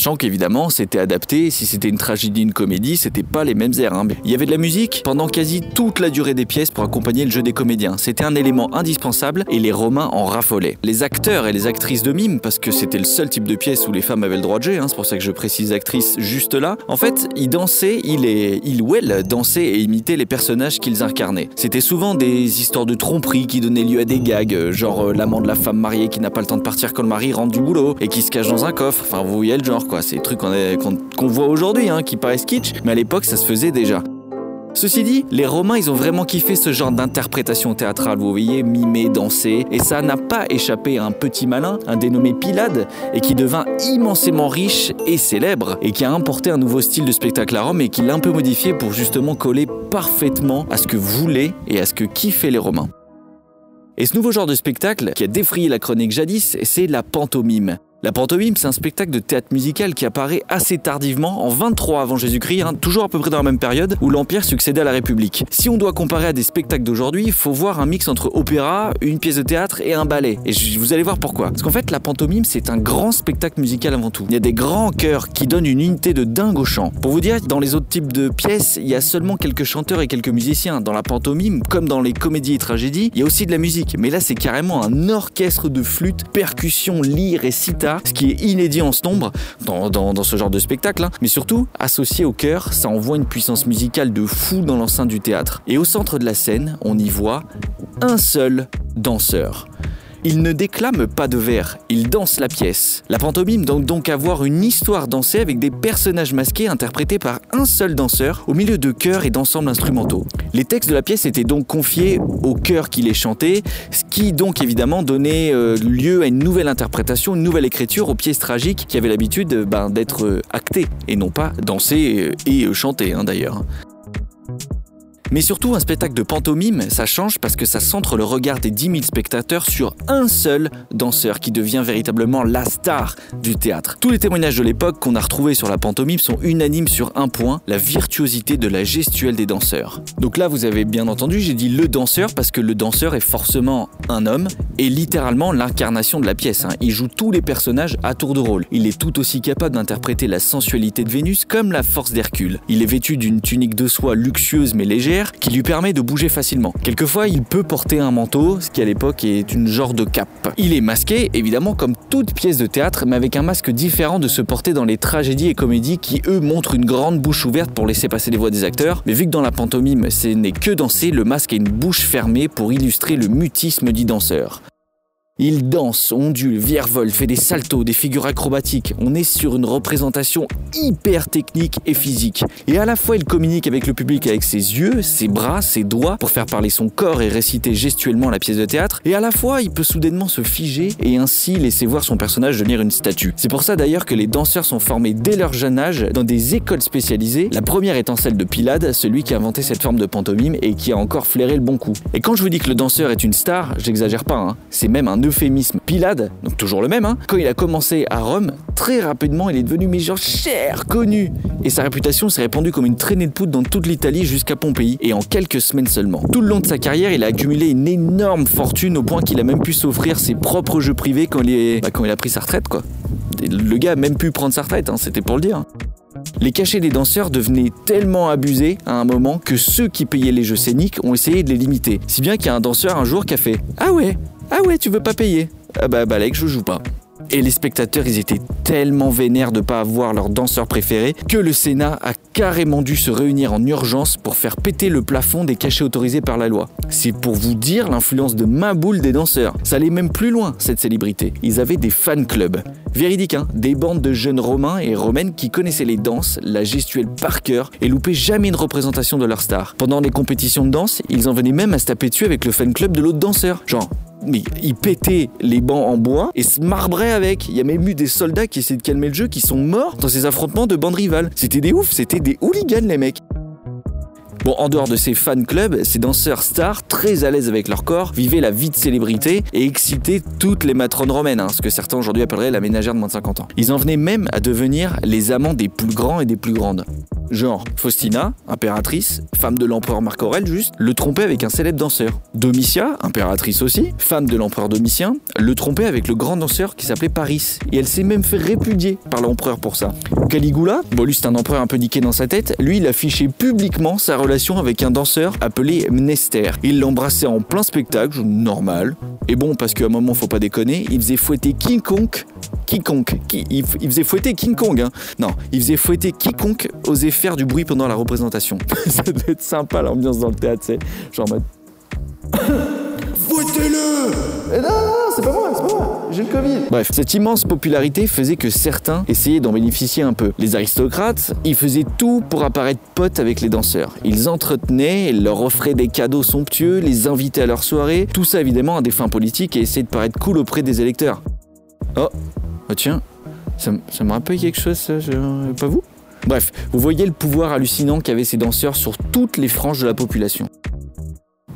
Sachant qu'évidemment, c'était adapté, si c'était une tragédie, une comédie, c'était pas les mêmes airs. hein. Il y avait de la musique pendant quasi toute la durée des pièces pour accompagner le jeu des comédiens. C'était un élément indispensable et les Romains en raffolaient. Les acteurs et les actrices de mime, parce que c'était le seul type de pièce où les femmes avaient le droit de jouer, hein, c'est pour ça que je précise actrices juste là, en fait, ils dansaient, ils, ils ou elles dansaient et imitaient les personnages qu'ils incarnaient. C'était souvent des histoires de tromperie qui donnaient lieu à des gags, euh, genre euh, l'amant de la femme mariée qui n'a pas le temps de partir quand le mari rentre du boulot et qui se cache dans un coffre. Enfin, vous voyez le genre c'est des trucs qu'on voit aujourd'hui, hein, qui paraissent kitsch, mais à l'époque ça se faisait déjà. Ceci dit, les Romains, ils ont vraiment kiffé ce genre d'interprétation théâtrale, vous voyez, mimer, danser, et ça n'a pas échappé à un petit malin, un dénommé Pilade, et qui devint immensément riche et célèbre, et qui a importé un nouveau style de spectacle à Rome et qui l'a un peu modifié pour justement coller parfaitement à ce que voulaient et à ce que kiffaient les Romains. Et ce nouveau genre de spectacle qui a défrayé la chronique jadis, c'est la pantomime. La pantomime, c'est un spectacle de théâtre musical qui apparaît assez tardivement, en 23 avant Jésus-Christ, hein, toujours à peu près dans la même période où l'Empire succédait à la République. Si on doit comparer à des spectacles d'aujourd'hui, il faut voir un mix entre opéra, une pièce de théâtre et un ballet. Et vous allez voir pourquoi. Parce qu'en fait, la pantomime, c'est un grand spectacle musical avant tout. Il y a des grands chœurs qui donnent une unité de dingue au chant. Pour vous dire, dans les autres types de pièces, il y a seulement quelques chanteurs et quelques musiciens. Dans la pantomime, comme dans les comédies et tragédies, il y a aussi de la musique. Mais là, c'est carrément un orchestre de flûte, percussions, lyres et sitar, ce qui est inédit en ce nombre dans, ce genre de spectacle. hein. Mais surtout, associé au chœur, ça envoie une puissance musicale de fou dans l'enceinte du théâtre. Et au centre de la scène, on y voit un seul danseur. Il ne déclame pas de vers, il danse la pièce. La pantomime doit donc avoir une histoire dansée avec des personnages masqués interprétés par un seul danseur au milieu de chœurs et d'ensembles instrumentaux. Les textes de la pièce étaient donc confiés au chœur qui les chantait, ce qui donc évidemment donnait euh, lieu à une nouvelle interprétation, une nouvelle écriture aux pièces tragiques qui avaient l'habitude ben, d'être euh, actées et non pas dansées euh, et chantées hein, d'ailleurs. Mais surtout, un spectacle de pantomime, ça change parce que ça centre le regard des 10 000 spectateurs sur un seul danseur qui devient véritablement la star du théâtre. Tous les témoignages de l'époque qu'on a retrouvés sur la pantomime sont unanimes sur un point, la virtuosité de la gestuelle des danseurs. Donc là, vous avez bien entendu, j'ai dit le danseur parce que le danseur est forcément un homme et littéralement l'incarnation de la pièce. hein. Il joue tous les personnages à tour de rôle. Il est tout aussi capable d'interpréter la sensualité de Vénus comme la force d'Hercule. Il est vêtu d'une tunique de soie luxueuse mais légère qui lui permet de bouger facilement. Quelquefois, il peut porter un manteau, ce qui à l'époque est une genre de cape. Il est masqué, évidemment, comme toute pièce de théâtre, mais avec un masque différent de ce porté dans les tragédies et comédies qui, eux, montrent une grande bouche ouverte pour laisser passer les voix des acteurs. Mais vu que dans la pantomime, ce n'est que danser, le masque a une bouche fermée pour illustrer le mutisme du danseur. Il danse, ondule, virevolte, fait des saltos, des figures acrobatiques. On est sur une représentation hyper technique et physique. Et à la fois, il communique avec le public avec ses yeux, ses bras, ses doigts pour faire parler son corps et réciter gestuellement la pièce de théâtre. Et à la fois, il peut soudainement se figer et ainsi laisser voir son personnage devenir une statue. C'est pour ça d'ailleurs que les danseurs sont formés dès leur jeune âge dans des écoles spécialisées. La première étant celle de Pilade, celui qui a inventé cette forme de pantomime et qui a encore flairé le bon coup. Et quand je vous dis que le danseur est une star, j'exagère pas, hein. c'est même un d'euphémisme Pilade, donc toujours le même, hein. quand il a commencé à Rome, très rapidement il est devenu mais cher, connu. Et sa réputation s'est répandue comme une traînée de poudre dans toute l'Italie jusqu'à Pompéi, et en quelques semaines seulement. Tout le long de sa carrière, il a accumulé une énorme fortune au point qu'il a même pu s'offrir ses propres jeux privés quand il, bah, a pris sa retraite, quoi. Le gars a même pu prendre sa retraite, hein, c'était pour le dire. Les cachets des danseurs devenaient tellement abusés à un moment que ceux qui payaient les jeux scéniques ont essayé de les limiter. Si bien qu'il y a un danseur un jour qui a fait Ah ouais, ah ouais, tu veux pas payer Ah bah Balek, je joue pas. Et les spectateurs, ils étaient tellement vénères de pas avoir leur danseur préféré que le Sénat a carrément dû se réunir en urgence pour faire péter le plafond des cachets autorisés par la loi. C'est pour vous dire l'influence de main boule des danseurs. Ça allait même plus loin, cette célébrité. Ils avaient des fan clubs. Véridique, hein Des bandes de jeunes romains et romaines qui connaissaient les danses, la gestuelle par cœur et loupaient jamais une représentation de leur star. Pendant les compétitions de danse, ils en venaient même à se taper dessus avec le fan club de l'autre danseur. Genre, mais ils pétaient les bancs en bois et se marbraient avec. Il y a même eu des soldats qui essaient de calmer le jeu qui sont morts dans ces affrontements de bandes rivales. C'était des oufs, c'était des hooligans les mecs. Bon, en dehors de ces fan clubs, ces danseurs stars, très à l'aise avec leur corps, vivaient la vie de célébrité et excitaient toutes les matrones romaines, hein, ce que certains aujourd'hui appelleraient la ménagère de moins de 50 ans. Ils en venaient même à devenir les amants des plus grands et des plus grandes. Genre, Faustina, impératrice, femme de l'empereur Marc Aurèle juste, le trompait avec un célèbre danseur. Domitia, impératrice aussi, femme de l'empereur Domitien, le trompait avec le grand danseur qui s'appelait Paris. Et elle s'est même fait répudier par l'empereur pour ça. Caligula, bon lui c'est un empereur un peu niqué dans sa tête, lui il affichait publiquement sa relation avec un danseur appelé Mnester. Il l'embrassait en plein spectacle, normal. Et bon, parce qu'à un moment faut pas déconner, il faisait fouetter quiconque quiconque. Qui- il, f- il faisait fouetter King Kong. Hein. Non, il faisait fouetter quiconque osait faire du bruit pendant la représentation. [laughs] Ça doit être sympa l'ambiance dans le théâtre, c'est genre en mode. Fouettez-le Eh non, non, c'est pas moi, c'est pas moi, j'ai le Covid. Bref, cette immense popularité faisait que certains essayaient d'en bénéficier un peu. Les aristocrates, ils faisaient tout pour apparaître potes avec les danseurs. Ils entretenaient, leur offraient des cadeaux somptueux, les invitaient à leurs soirées, tout ça évidemment à des fins politiques et essayer de paraître cool auprès des électeurs. Oh, oh tiens, ça, ça me rappelle quelque chose, ça, pas vous? Bref, vous voyez le pouvoir hallucinant qu'avaient ces danseurs sur toutes les franges de la population.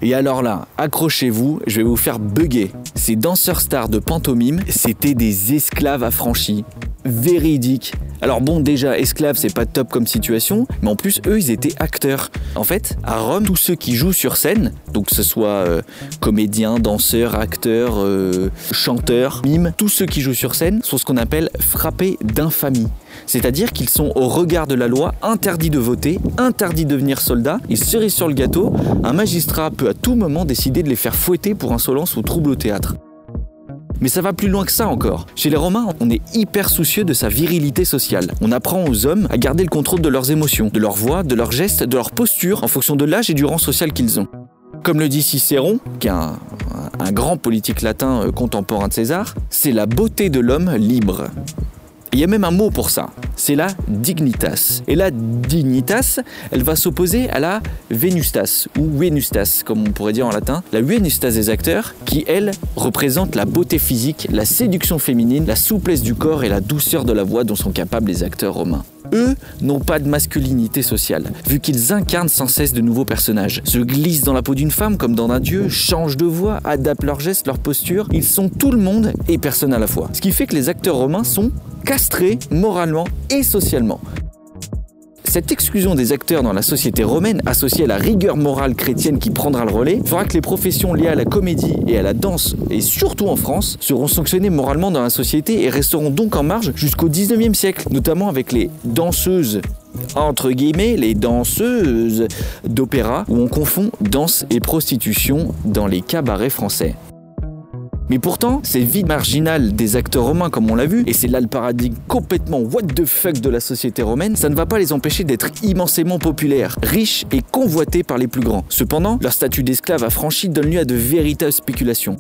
Et alors là, accrochez-vous, je vais vous faire bugger. Ces danseurs stars de pantomime, c'était des esclaves affranchis. Véridiques. Alors bon, déjà, esclaves, c'est pas top comme situation, mais en plus, eux, ils étaient acteurs. En fait, à Rome, tous ceux qui jouent sur scène, donc que ce soit euh, comédiens, danseurs, acteurs, euh, chanteurs, mimes, tous ceux qui jouent sur scène sont ce qu'on appelle frappés d'infamie. C'est-à-dire qu'ils sont au regard de la loi interdits de voter, interdits de devenir soldats, et cerise sur le gâteau, un magistrat peut à tout moment décider de les faire fouetter pour insolence ou trouble au théâtre. Mais ça va plus loin que ça encore. Chez les Romains, on est hyper soucieux de sa virilité sociale. On apprend aux hommes à garder le contrôle de leurs émotions, de leur voix, de leurs gestes, de leur posture, en fonction de l'âge et du rang social qu'ils ont. Comme le dit Cicéron, qui est un, un grand politique latin euh, contemporain de César, c'est la beauté de l'homme libre. Il y a même un mot pour ça, c'est la dignitas. Et la dignitas, elle va s'opposer à la venustas, ou venustas, comme on pourrait dire en latin. La venustas des acteurs, qui, elle, représente la beauté physique, la séduction féminine, la souplesse du corps et la douceur de la voix dont sont capables les acteurs romains. Eux n'ont pas de masculinité sociale, vu qu'ils incarnent sans cesse de nouveaux personnages, se glissent dans la peau d'une femme comme dans un dieu, changent de voix, adaptent leurs gestes, leur posture. Ils sont tout le monde et personne à la fois. Ce qui fait que les acteurs romains sont castrés moralement et socialement. Cette exclusion des acteurs dans la société romaine, associée à la rigueur morale chrétienne qui prendra le relais, fera que les professions liées à la comédie et à la danse, et surtout en France, seront sanctionnées moralement dans la société et resteront donc en marge jusqu'au 19e siècle, notamment avec les danseuses entre guillemets, les danseuses d'opéra, où on confond danse et prostitution dans les cabarets français. Mais pourtant, ces vies marginales des acteurs romains, comme on l'a vu, et c'est là le paradigme complètement what the fuck de la société romaine, ça ne va pas les empêcher d'être immensément populaires, riches et convoités par les plus grands. Cependant, leur statut d'esclave affranchi donne lieu à de véritables spéculations.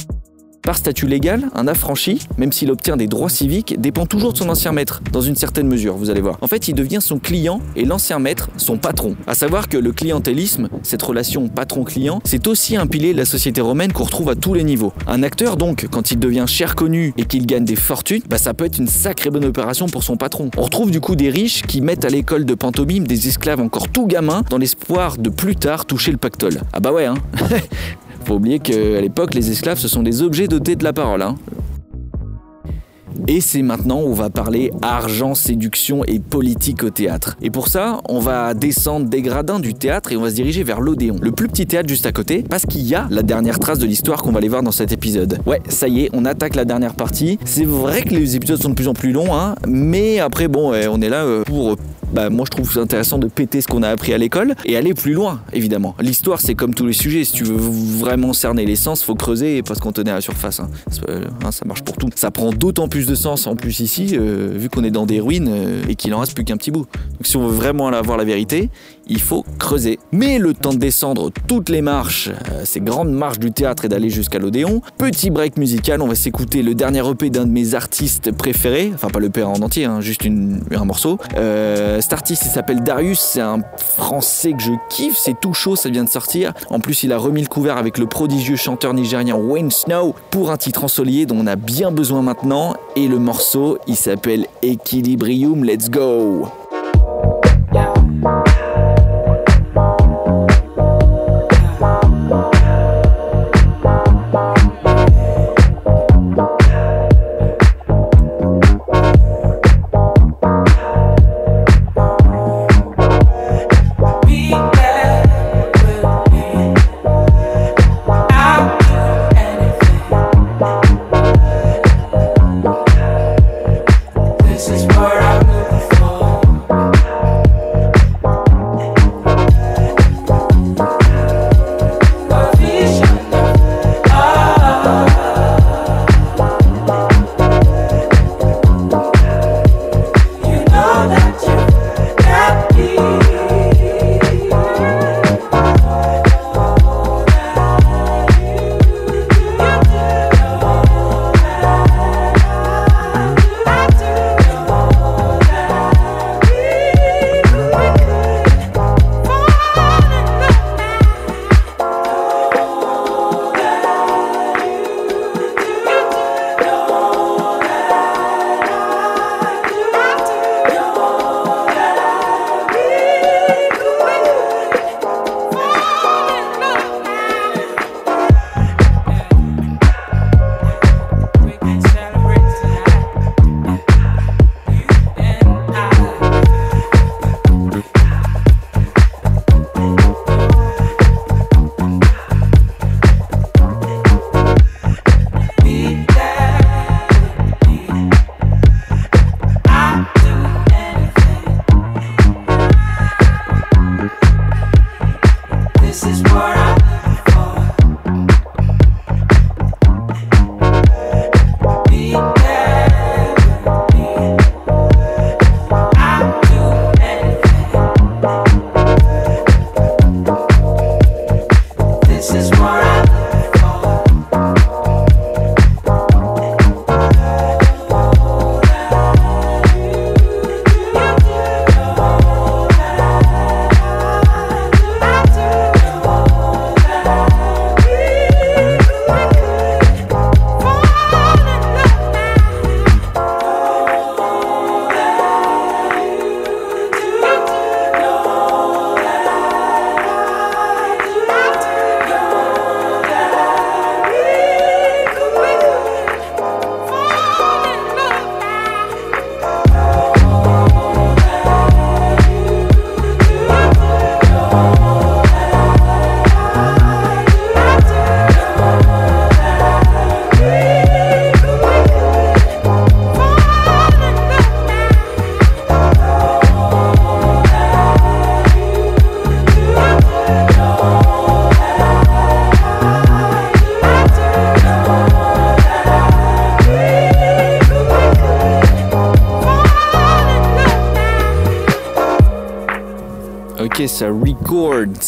Par statut légal, un affranchi, même s'il obtient des droits civiques, dépend toujours de son ancien maître, dans une certaine mesure, vous allez voir. En fait, il devient son client et l'ancien maître son patron. À savoir que le clientélisme, cette relation patron-client, c'est aussi un pilier de la société romaine qu'on retrouve à tous les niveaux. Un acteur, donc, quand il devient cher connu et qu'il gagne des fortunes, bah ça peut être une sacrée bonne opération pour son patron. On retrouve du coup des riches qui mettent à l'école de pantomime des esclaves encore tout gamins dans l'espoir de plus tard toucher le pactole. Ah bah ouais, hein [laughs] Faut oublier qu'à l'époque, les esclaves, ce sont des objets dotés de la parole. hein. Et c'est maintenant où on va parler argent, séduction et politique au théâtre. Et pour ça, on va descendre des gradins du théâtre et on va se diriger vers l'Odéon, le plus petit théâtre juste à côté, parce qu'il y a la dernière trace de l'histoire qu'on va aller voir dans cet épisode. Ouais, ça y est, on attaque la dernière partie. C'est vrai que les épisodes sont de plus en plus longs, hein, mais après, bon, on est là euh, pour bah, moi je trouve intéressant de péter ce qu'on a appris à l'école et aller plus loin, évidemment. L'histoire, c'est comme tous les sujets. Si tu veux vraiment cerner l'essence, faut creuser et pas se cantonner à la surface. hein. Euh, hein, ça marche pour tout. Ça prend d'autant plus de sens en plus ici, euh, vu qu'on est dans des ruines euh, et qu'il en reste plus qu'un petit bout. Donc si on veut vraiment avoir la vérité, il faut creuser. Mais le temps de descendre toutes les marches, euh, ces grandes marches du théâtre et d'aller jusqu'à l'Odéon, petit break musical, on va s'écouter le dernier EP d'un de mes artistes préférés, enfin pas l'EP en entier, hein, juste un morceau. Euh, cet artiste s'appelle Darius, c'est un français que je kiffe, c'est tout chaud, ça vient de sortir. En plus il a remis le couvert avec le prodigieux chanteur nigérien Wayne Snow pour un titre ensoleillé dont on a bien besoin maintenant. Et le morceau il s'appelle Equilibrium, let's go!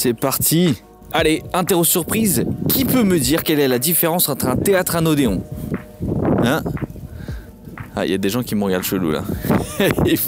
C'est parti. Allez, interro surprise. Qui peut me dire quelle est la différence entre un théâtre et un odéon Hein Ah, il y a des gens qui me regardent chelou là. [laughs] Ils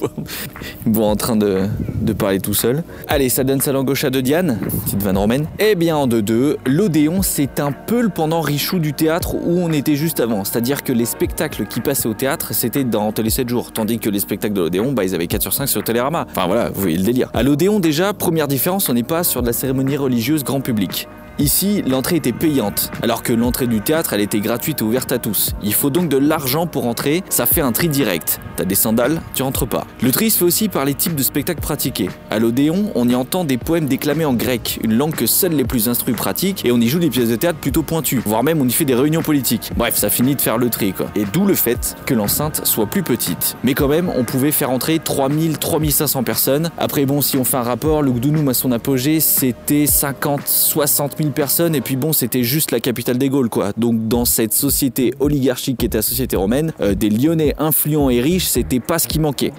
vont en train de, de parler tout seul. Allez, ça donne sa langue gauche à de Diane, petite vanne romaine. Eh bien, en 2-2, l'Odéon, c'est un peu le pendant richou du théâtre où on était juste avant. C'est-à-dire que les spectacles qui passaient au théâtre, c'était dans Télé 7 jours. Tandis que les spectacles de l'Odéon, bah, ils avaient 4 sur 5 sur Télérama. Enfin voilà, vous voyez le délire. À l'Odéon, déjà, première différence, on n'est pas sur de la cérémonie religieuse grand public. Ici, l'entrée était payante, alors que l'entrée du théâtre, elle était gratuite et ouverte à tous. Il faut donc de l'argent pour entrer, ça fait un tri direct. T'as des sandales, tu rentres pas. Le tri se fait aussi par les types de spectacles pratiqués. À l'Odéon, on y entend des poèmes déclamés en grec, une langue que seuls les plus instruits pratiquent, et on y joue des pièces de théâtre plutôt pointues, voire même on y fait des réunions politiques. Bref, ça finit de faire le tri quoi. Et d'où le fait que l'enceinte soit plus petite. Mais quand même, on pouvait faire entrer 3000, 3500 personnes. Après bon, si on fait un rapport, le Gdounoum à son apogée, c'était 50, 60 000 personnes, et puis bon, c'était juste la capitale des Gaules quoi. Donc dans cette société oligarchique qui était la société romaine, euh, des Lyonnais influents et riches, c'était pas ce qui manquait.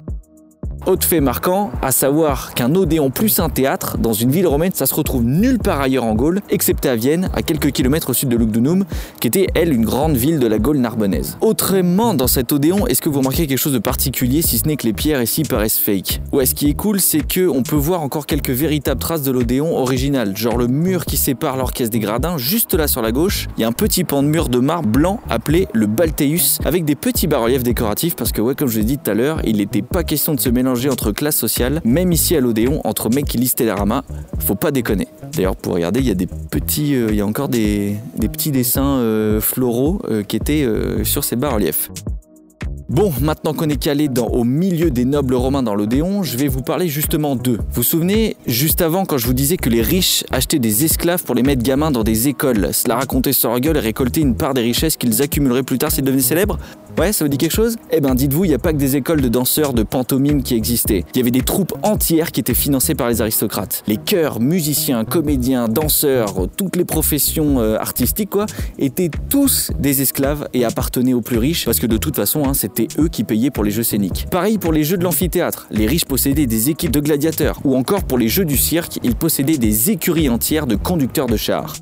Autre fait marquant, à savoir qu'un Odéon plus un théâtre dans une ville romaine, ça se retrouve nulle part ailleurs en Gaule, excepté à Vienne, à quelques kilomètres au sud de Lugdunum, qui était elle une grande ville de la Gaule narbonnaise. Autrement, dans cet Odéon, est-ce que vous remarquez quelque chose de particulier si ce n'est que les pierres ici paraissent fake? Ouais, ce qui est cool, c'est que on peut voir encore quelques véritables traces de l'Odéon original, genre le mur qui sépare l'orchestre des gradins, juste là sur la gauche, il y a un petit pan de mur de marbre blanc appelé le Balteus, avec des petits bas-reliefs décoratifs, parce que ouais, comme je l'ai dit tout à l'heure, il n'était pas question de se mélanger entre classes sociales, même ici à l'Odéon, entre mecs qui lisent Télérama, faut pas déconner. D'ailleurs, pour regarder, il y a des petits, euh, il y a encore des, petits dessins euh, floraux euh, qui étaient sur ces bas-reliefs. Bon, maintenant qu'on est calé dans, au milieu des nobles romains dans l'Odéon, je vais vous parler justement d'eux. Vous vous souvenez, juste avant, quand je vous disais que les riches achetaient des esclaves pour les mettre gamins dans des écoles, cela racontait sur leur gueule et récoltait une part des richesses qu'ils accumuleraient plus tard s'ils devenaient célèbres? Ouais, ça vous dit quelque chose? Eh ben, dites-vous, il n'y a pas que des écoles de danseurs, de pantomime qui existaient. Il y avait des troupes entières qui étaient financées par les aristocrates. Les chœurs, musiciens, comédiens, danseurs, toutes les professions euh, artistiques, quoi, étaient tous des esclaves et appartenaient aux plus riches, parce que de toute façon, hein, c'était eux qui payaient pour les jeux scéniques. Pareil pour les jeux de l'amphithéâtre. Les riches possédaient des équipes de gladiateurs. Ou encore pour les jeux du cirque, ils possédaient des écuries entières de conducteurs de chars.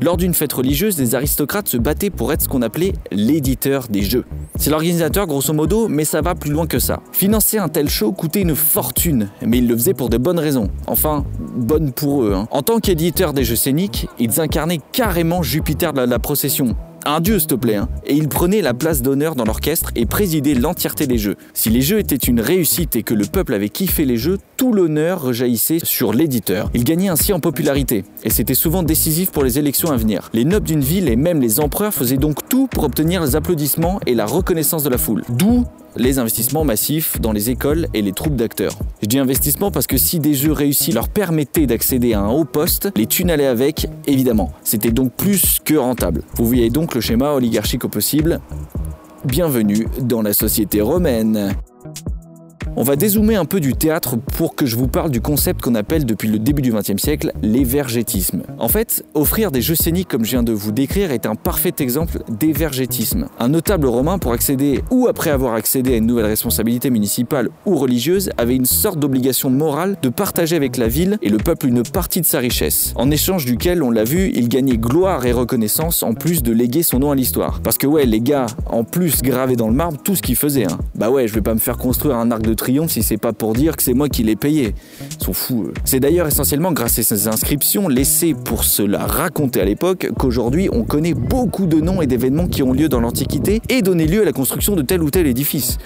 Lors d'une fête religieuse, les aristocrates se battaient pour être ce qu'on appelait l'éditeur des jeux. C'est l'organisateur grosso modo, mais ça va plus loin que ça. Financer un tel show coûtait une fortune, mais ils le faisaient pour de bonnes raisons. Enfin, bonnes pour eux. hein. En tant qu'éditeur des jeux scéniques, ils incarnaient carrément Jupiter de la, la procession. Un dieu, s'il te plaît, hein. Et il prenait la place d'honneur dans l'orchestre et présidait l'entièreté des jeux. Si les jeux étaient une réussite et que le peuple avait kiffé les jeux, tout l'honneur rejaillissait sur l'éditeur. Il gagnait ainsi en popularité, et c'était souvent décisif pour les élections à venir. Les nobles d'une ville et même les empereurs faisaient donc tout pour obtenir les applaudissements et la reconnaissance de la foule. D'où les investissements massifs dans les écoles et les troupes d'acteurs. Je dis investissement parce que si des jeux réussis leur permettaient d'accéder à un haut poste, les thunes allaient avec, évidemment. C'était donc plus que rentable. Vous voyez donc le schéma oligarchique au possible. Bienvenue dans la société romaine. On va dézoomer un peu du théâtre pour que je vous parle du concept qu'on appelle depuis le début du XXe siècle l'évergétisme. En fait, offrir des jeux scéniques comme je viens de vous décrire est un parfait exemple d'évergétisme. Un notable romain, pour accéder ou après avoir accédé à une nouvelle responsabilité municipale ou religieuse, avait une sorte d'obligation morale de partager avec la ville et le peuple une partie de sa richesse, en échange duquel, on l'a vu, il gagnait gloire et reconnaissance en plus de léguer son nom à l'histoire. Parce que ouais, les gars, en plus gravés dans le marbre tout ce qu'ils faisaient. Hein. Bah ouais, je vais pas me faire construire un arc de triomphe si c'est pas pour dire que c'est moi qui l'ai payé. Ils sont fous. C'est d'ailleurs essentiellement grâce à ces inscriptions laissées pour se la raconter à l'époque qu'aujourd'hui on connaît beaucoup de noms et d'événements qui ont lieu dans l'Antiquité et donné lieu à la construction de tel ou tel édifice.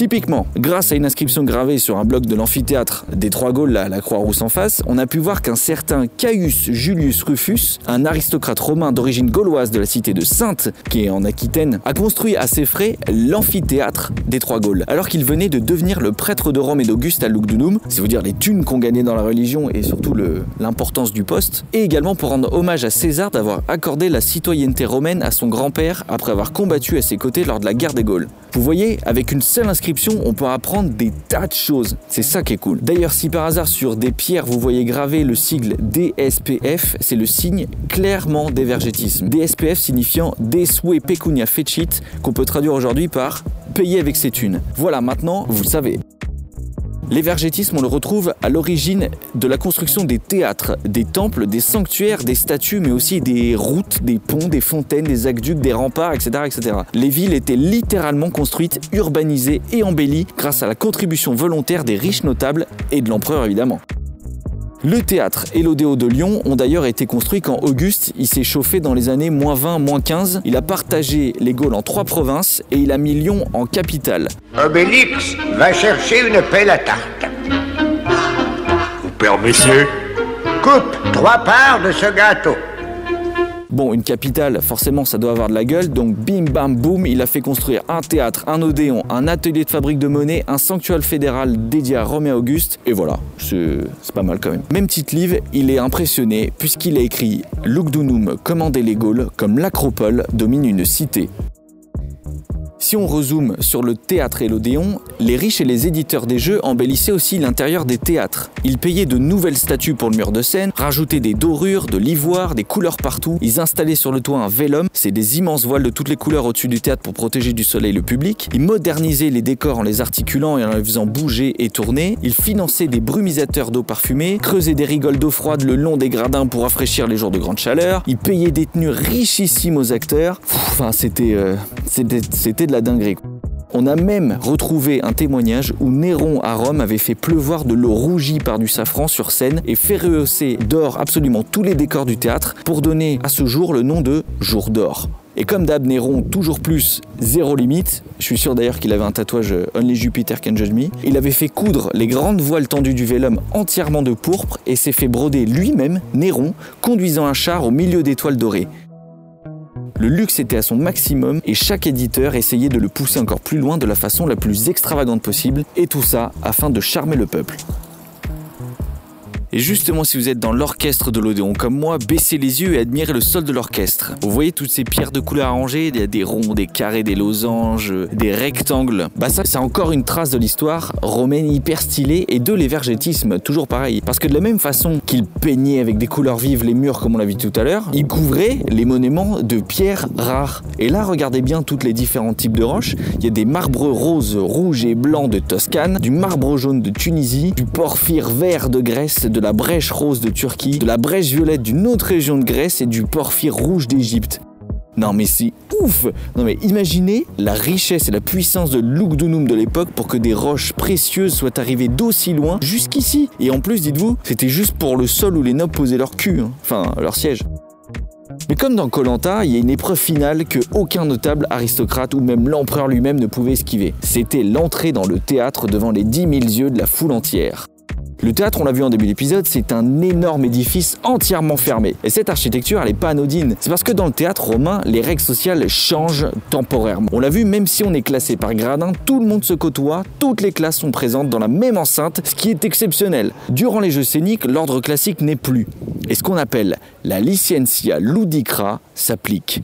Typiquement, grâce à une inscription gravée sur un bloc de l'amphithéâtre des Trois Gaules, là, la Croix-Rousse en face, on a pu voir qu'un certain Caius Julius Rufus, un aristocrate romain d'origine gauloise de la cité de Sainte, qui est en Aquitaine, a construit à ses frais l'amphithéâtre des Trois Gaules, alors qu'il venait de devenir le prêtre de Rome et d'Auguste à Lugdunum, c'est vous dire les thunes qu'on gagnait dans la religion et surtout l'importance du poste, et également pour rendre hommage à César d'avoir accordé la citoyenneté romaine à son grand-père après avoir combattu à ses côtés lors de la guerre des Gaules. Vous voyez, avec une seule inscription, on peut apprendre des tas de choses. C'est ça qui est cool. D'ailleurs, si par hasard sur des pierres vous voyez gravé le sigle DSPF, c'est le signe clairement d'évergétisme. DSPF signifiant Desue Pecunia Fecit, qu'on peut traduire aujourd'hui par payer avec ses thunes. Voilà, maintenant, vous le savez. L'évergétisme, on le retrouve à l'origine de la construction des théâtres, des temples, des sanctuaires, des statues, mais aussi des routes, des ponts, des fontaines, des aqueducs, des remparts, etc., etc. Les villes étaient littéralement construites, urbanisées et embellies grâce à la contribution volontaire des riches notables et de l'empereur évidemment. Le théâtre et l'Odéo de Lyon ont d'ailleurs été construits quand Auguste il s'est chauffé dans les années moins 20, moins 15. Il a partagé les Gaules en trois provinces et il a mis Lyon en capitale. Obélix va chercher une pelle à tarte. Vous permettez coupe trois parts de ce gâteau. Bon, une capitale, forcément, ça doit avoir de la gueule, donc bim bam boum, il a fait construire un théâtre, un odéon, un atelier de fabrique de monnaie, un sanctuaire fédéral dédié à Rome et Auguste, et voilà, c'est pas mal quand même. Même titre livre, il est impressionné puisqu'il a écrit Lugdunum commandait les Gaules comme l'acropole domine une cité. Si on rezoome sur le théâtre et l'Odéon, les riches et les éditeurs des jeux embellissaient aussi l'intérieur des théâtres. Ils payaient de nouvelles statues pour le mur de scène, rajoutaient des dorures, de l'ivoire, des couleurs partout. Ils installaient sur le toit un vélum, c'est des immenses voiles de toutes les couleurs au-dessus du théâtre pour protéger du soleil le public. Ils modernisaient les décors en les articulant et en les faisant bouger et tourner. Ils finançaient des brumisateurs d'eau parfumée, creusaient des rigoles d'eau froide le long des gradins pour rafraîchir les jours de grande chaleur. Ils payaient des tenues richissimes aux acteurs. Enfin, c'était euh, c'était On a même retrouvé un témoignage où Néron à Rome avait fait pleuvoir de l'eau rougie par du safran sur scène et fait rehausser d'or absolument tous les décors du théâtre pour donner à ce jour le nom de jour d'or. Et comme d'hab, Néron, toujours plus, zéro limite. Je suis sûr d'ailleurs qu'il avait un tatouage euh, Only Jupiter Can Judge Me. Il avait fait coudre les grandes voiles tendues du vélum entièrement de pourpre et s'est fait broder lui-même, Néron, conduisant un char au milieu d'étoiles dorées. Le luxe était à son maximum et chaque éditeur essayait de le pousser encore plus loin de la façon la plus extravagante possible, et tout ça afin de charmer le peuple. Et justement, si vous êtes dans l'orchestre de l'Odéon comme moi, baissez les yeux et admirez le sol de l'orchestre. Vous voyez toutes ces pierres de couleur arrangées, il y a des ronds, des carrés, des losanges, des rectangles. Bah ça, c'est encore une trace de l'histoire romaine hyper stylée et de l'évergétisme, toujours pareil. Parce que de la même façon qu'il peignait avec des couleurs vives les murs comme on l'a vu tout à l'heure, il couvrait les monuments de pierres rares. Et là, regardez bien toutes les différents types de roches. Il y a des marbres roses, rouges et blancs de Toscane, du marbre jaune de Tunisie, du porphyre vert de Grèce, de la brèche rose de Turquie, de la brèche violette d'une autre région de Grèce et du porphyre rouge d'Égypte. Non mais c'est ouf Non mais imaginez la richesse et la puissance de Lugdunum de l'époque pour que des roches précieuses soient arrivées d'aussi loin jusqu'ici. Et en plus, dites-vous, c'était juste pour le sol où les nobles posaient leur cul, hein. enfin leur siège. Mais comme dans Colanta, il y a une épreuve finale que aucun notable aristocrate ou même l'empereur lui-même ne pouvait esquiver. C'était l'entrée dans le théâtre devant les 10 000 yeux de la foule entière. Le théâtre, on l'a vu en début d'épisode, c'est un énorme édifice entièrement fermé. Et cette architecture, elle est pas anodine. C'est parce que dans le théâtre romain, les règles sociales changent temporairement. On l'a vu, même si on est classé par gradin, tout le monde se côtoie, toutes les classes sont présentes dans la même enceinte, ce qui est exceptionnel. Durant les jeux scéniques, l'ordre classique n'est plus. Et ce qu'on appelle la licentia ludicra s'applique.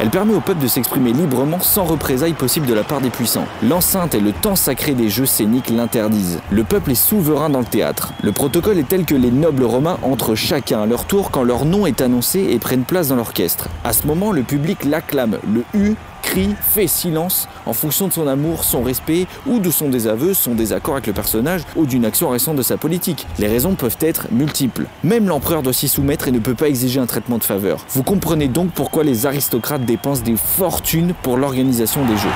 Elle permet au peuple de s'exprimer librement sans représailles possibles de la part des puissants. L'enceinte et le temps sacré des jeux scéniques l'interdisent. Le peuple est souverain dans le théâtre. Le protocole est tel que les nobles romains entrent chacun à leur tour quand leur nom est annoncé et prennent place dans l'orchestre. À ce moment, le public l'acclame. Le U crie, fait silence en fonction de son amour, son respect ou de son désaveu, son désaccord avec le personnage ou d'une action récente de sa politique. Les raisons peuvent être multiples. Même l'empereur doit s'y soumettre et ne peut pas exiger un traitement de faveur. Vous comprenez donc pourquoi les aristocrates dépensent des fortunes pour l'organisation des jeux.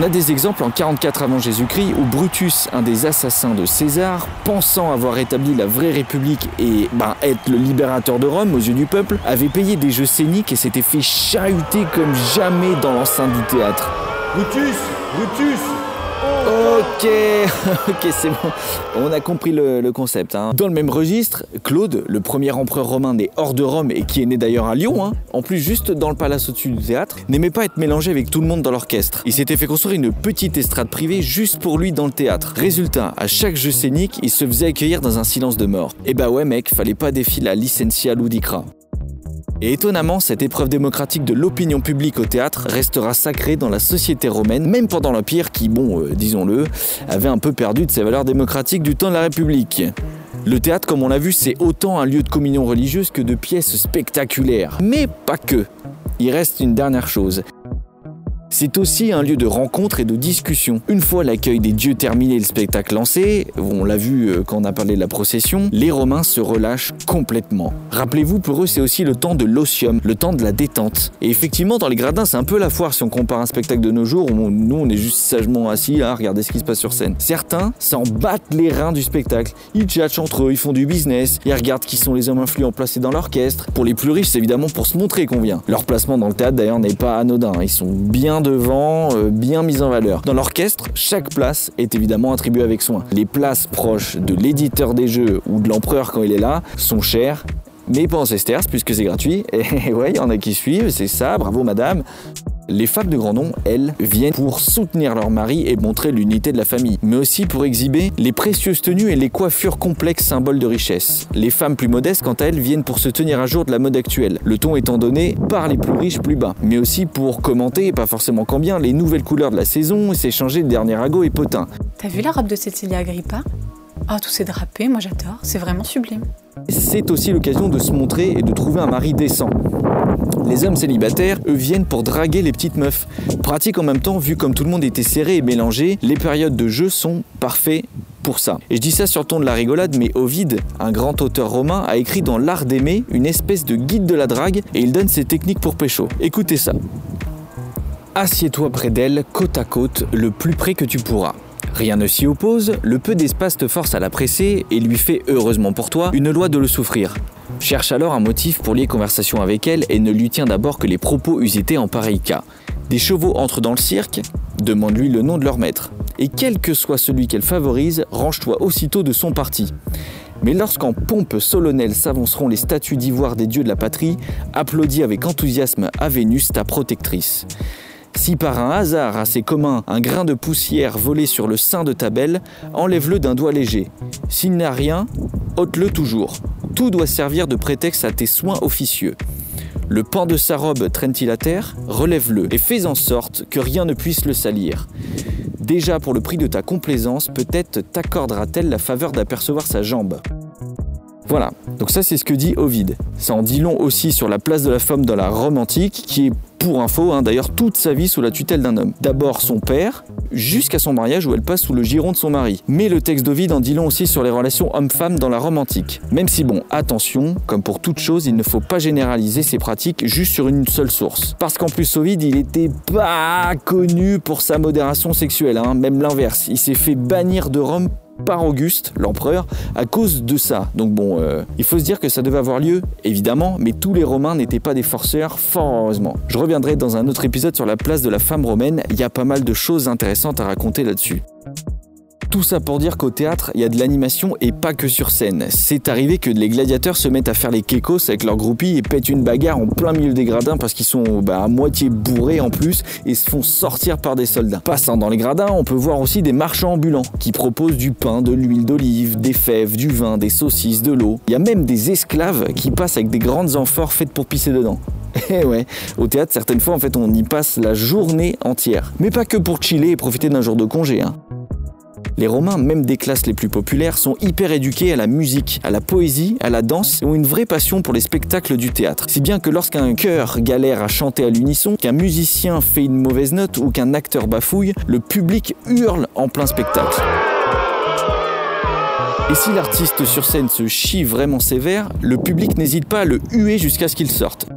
On a des exemples en 44 avant Jésus-Christ où Brutus, un des assassins de César, pensant avoir établi la vraie République et ben, être le libérateur de Rome aux yeux du peuple, avait payé des jeux scéniques et s'était fait chahuter comme jamais dans l'enceinte du théâtre. Brutus Brutus Ok, [laughs] ok, c'est bon. On a compris le, concept. hein. Dans le même registre, Claude, le premier empereur romain né hors de Rome et qui est né d'ailleurs à Lyon, hein, en plus juste dans le palace au-dessus du théâtre, n'aimait pas être mélangé avec tout le monde dans l'orchestre. Il s'était fait construire une petite estrade privée juste pour lui dans le théâtre. Résultat, à chaque jeu scénique, il se faisait accueillir dans un silence de mort. Et bah ouais mec, fallait pas défier la licentia ludicra. Et étonnamment, cette épreuve démocratique de l'opinion publique au théâtre restera sacrée dans la société romaine, même pendant l'Empire qui, bon, euh, disons-le, avait un peu perdu de ses valeurs démocratiques du temps de la République. Le théâtre, comme on l'a vu, c'est autant un lieu de communion religieuse que de pièces spectaculaires. Mais pas que. Il reste une dernière chose. C'est aussi un lieu de rencontre et de discussion. Une fois l'accueil des dieux terminé et le spectacle lancé, on l'a vu euh, quand on a parlé de la procession, les Romains se relâchent complètement. Rappelez-vous, pour eux, c'est aussi le temps de l'osium, le temps de la détente. Et effectivement, dans les gradins, c'est un peu la foire si on compare un spectacle de nos jours où nous, on est juste sagement assis à regarder ce qui se passe sur scène. Certains s'en battent les reins du spectacle. Ils tchatchent entre eux, ils font du business, ils regardent qui sont les hommes influents placés dans l'orchestre. Pour les plus riches, c'est évidemment pour se montrer qu'on vient. Leur placement dans le théâtre, d'ailleurs, n'est pas anodin. Ils sont bien devant, euh, bien mise en valeur. Dans l'orchestre, chaque place est évidemment attribuée avec soin. Les places proches de l'éditeur des jeux ou de l'empereur quand il est là sont chères mais pas en puisque c'est gratuit. [laughs] Et ouais, il y en a qui suivent, c'est ça, bravo madame. Les femmes de grand nom, elles, viennent pour soutenir leur mari et montrer l'unité de la famille, mais aussi pour exhiber les précieuses tenues et les coiffures complexes symboles de richesse. Les femmes plus modestes, quant à elles, viennent pour se tenir à jour de la mode actuelle, le ton étant donné par les plus riches plus bas, mais aussi pour commenter, pas forcément combien, les nouvelles couleurs de la saison et s'échanger le dernier agot et potin. T'as vu la robe de Cecilia Agrippa? Ah, tous ces drapés, moi j'adore, c'est vraiment sublime. C'est aussi l'occasion de se montrer et de trouver un mari décent. Les hommes célibataires, eux, viennent pour draguer les petites meufs. Pratique en même temps, vu comme tout le monde était serré et mélangé, les périodes de jeu sont parfaits pour ça. Et je dis ça sur ton de la rigolade, mais Ovide, un grand auteur romain, a écrit dans L'Art d'aimer une espèce de guide de la drague et il donne ses techniques pour pécho. Écoutez ça. Assieds-toi près d'elle, côte à côte, le plus près que tu pourras. Rien ne s'y oppose, le peu d'espace te force à la presser et lui fait, heureusement pour toi, une loi de le souffrir. Cherche alors un motif pour lier conversation avec elle et ne lui tient d'abord que les propos usités en pareil cas. Des chevaux entrent dans le cirque, demande-lui le nom de leur maître. Et quel que soit celui qu'elle favorise, range-toi aussitôt de son parti. Mais lorsqu'en pompe solennelle s'avanceront les statues d'ivoire des dieux de la patrie, applaudis avec enthousiasme à Vénus, ta protectrice. Si par un hasard assez commun un grain de poussière volé sur le sein de ta belle, enlève-le d'un doigt léger. S'il n'a rien, ôte-le toujours. Tout doit servir de prétexte à tes soins officieux. Le pan de sa robe traîne-t-il à terre? Relève-le et fais en sorte que rien ne puisse le salir. Déjà pour le prix de ta complaisance, peut-être t'accordera-t-elle la faveur d'apercevoir sa jambe. Voilà, donc ça c'est ce que dit Ovide. Ça en dit long aussi sur la place de la femme dans la Rome antique, qui est pour info hein, d'ailleurs toute sa vie sous la tutelle d'un homme. D'abord son père, jusqu'à son mariage où elle passe sous le giron de son mari. Mais le texte d'Ovide en dit long aussi sur les relations homme-femme dans la Rome antique. Même si bon, attention, comme pour toute chose, il ne faut pas généraliser ces pratiques juste sur une seule source. Parce qu'en plus Ovide, il était pas connu pour sa modération sexuelle, hein, même l'inverse. Il s'est fait bannir de Rome par Auguste, l'empereur, à cause de ça. Donc bon, euh, il faut se dire que ça devait avoir lieu, évidemment, mais tous les Romains n'étaient pas des forceurs, fort heureusement. Je reviendrai dans un autre épisode sur la place de la femme romaine, il y a pas mal de choses intéressantes à raconter là-dessus. Tout ça pour dire qu'au théâtre, il y a de l'animation et pas que sur scène. C'est arrivé que les gladiateurs se mettent à faire les kékos avec leurs groupies et pètent une bagarre en plein milieu des gradins parce qu'ils sont bah, à moitié bourrés en plus et se font sortir par des soldats. Passant dans les gradins, on peut voir aussi des marchands ambulants qui proposent du pain, de l'huile d'olive, des fèves, du vin, des saucisses, de l'eau. Il y a même des esclaves qui passent avec des grandes amphores faites pour pisser dedans. [laughs] Eh ouais, au théâtre, certaines fois, en fait, on y passe la journée entière. Mais pas que pour chiller et profiter d'un jour de congé, hein. Les Romains, même des classes les plus populaires, sont hyper éduqués à la musique, à la poésie, à la danse et ont une vraie passion pour les spectacles du théâtre. Si bien que lorsqu'un chœur galère à chanter à l'unisson, qu'un musicien fait une mauvaise note ou qu'un acteur bafouille, le public hurle en plein spectacle. Et si l'artiste sur scène se chie vraiment sévère, le public n'hésite pas à le huer jusqu'à ce qu'il sorte.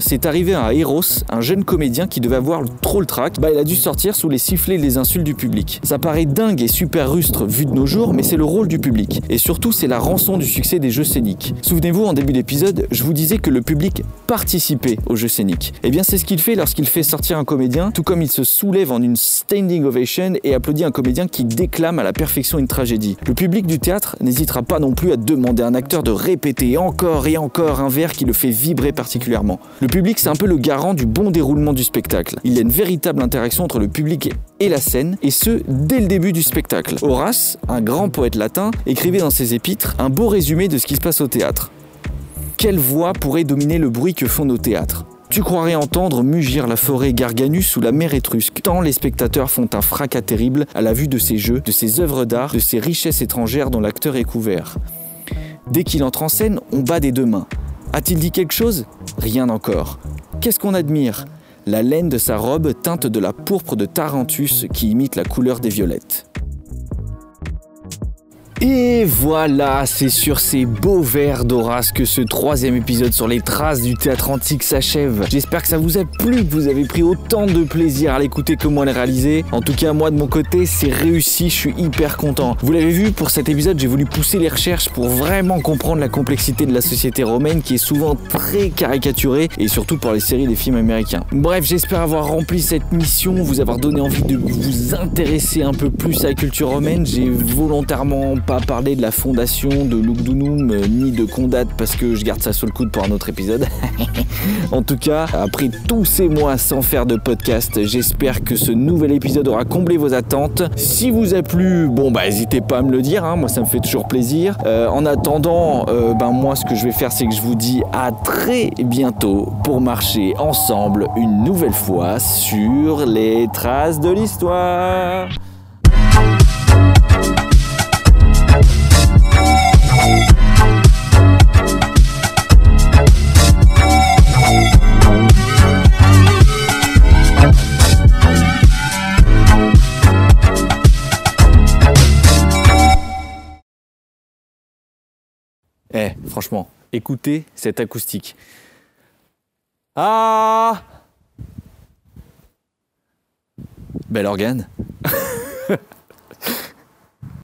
C'est arrivé à Eros, un jeune comédien qui devait avoir trop le trac, bah il a dû sortir sous les sifflets et les insultes du public. Ça paraît dingue et super rustre vu de nos jours, mais c'est le rôle du public. Et surtout, c'est la rançon du succès des jeux scéniques. Souvenez-vous, en début d'épisode, je vous disais que le public participait aux jeux scéniques. Et bien c'est ce qu'il fait lorsqu'il fait sortir un comédien, tout comme il se soulève en une standing ovation et applaudit un comédien qui déclame à la perfection une tragédie. Le public du théâtre n'hésitera pas non plus à demander à un acteur de répéter encore et encore un vers qui le fait vibrer particulièrement. Public, c'est un peu le garant du bon déroulement du spectacle. Il y a une véritable interaction entre le public et la scène, et ce, dès le début du spectacle. Horace, un grand poète latin, écrivait dans ses épîtres un beau résumé de ce qui se passe au théâtre. Quelle voix pourrait dominer le bruit que font nos théâtres? Tu croirais entendre mugir la forêt Garganus sous la mer étrusque, tant les spectateurs font un fracas terrible à la vue de ces jeux, de ces œuvres d'art, de ces richesses étrangères dont l'acteur est couvert. Dès qu'il entre en scène, on bat des deux mains. A-t-il dit quelque chose? Rien encore. Qu'est-ce qu'on admire? La laine de sa robe teinte de la pourpre de Tarentus qui imite la couleur des violettes. Et voilà, c'est sur ces beaux vers d'Horace que ce troisième épisode sur les traces du théâtre antique s'achève. J'espère que ça vous a plu, que vous avez pris autant de plaisir à l'écouter que moi à le réaliser. En tout cas, moi de mon côté, c'est réussi, je suis hyper content. Vous l'avez vu, pour cet épisode, j'ai voulu pousser les recherches pour vraiment comprendre la complexité de la société romaine qui est souvent très caricaturée et surtout par les séries des films américains. Bref, j'espère avoir rempli cette mission, vous avoir donné envie de vous intéresser un peu plus à la culture romaine. J'ai volontairement pas parler de la fondation de Lugdunum euh, ni de Condat parce que je garde ça sous le coude pour un autre épisode. [laughs] en tout cas, après tous ces mois sans faire de podcast, j'espère que ce nouvel épisode aura comblé vos attentes. Si vous a plu, bon bah n'hésitez pas à me le dire, hein, moi ça me fait toujours plaisir. Euh, en attendant, euh, ben moi ce que je vais faire c'est que je vous dis à très bientôt pour marcher ensemble une nouvelle fois sur les traces de l'histoire. Eh, franchement, écoutez cette acoustique. Ah Bel organe. [laughs]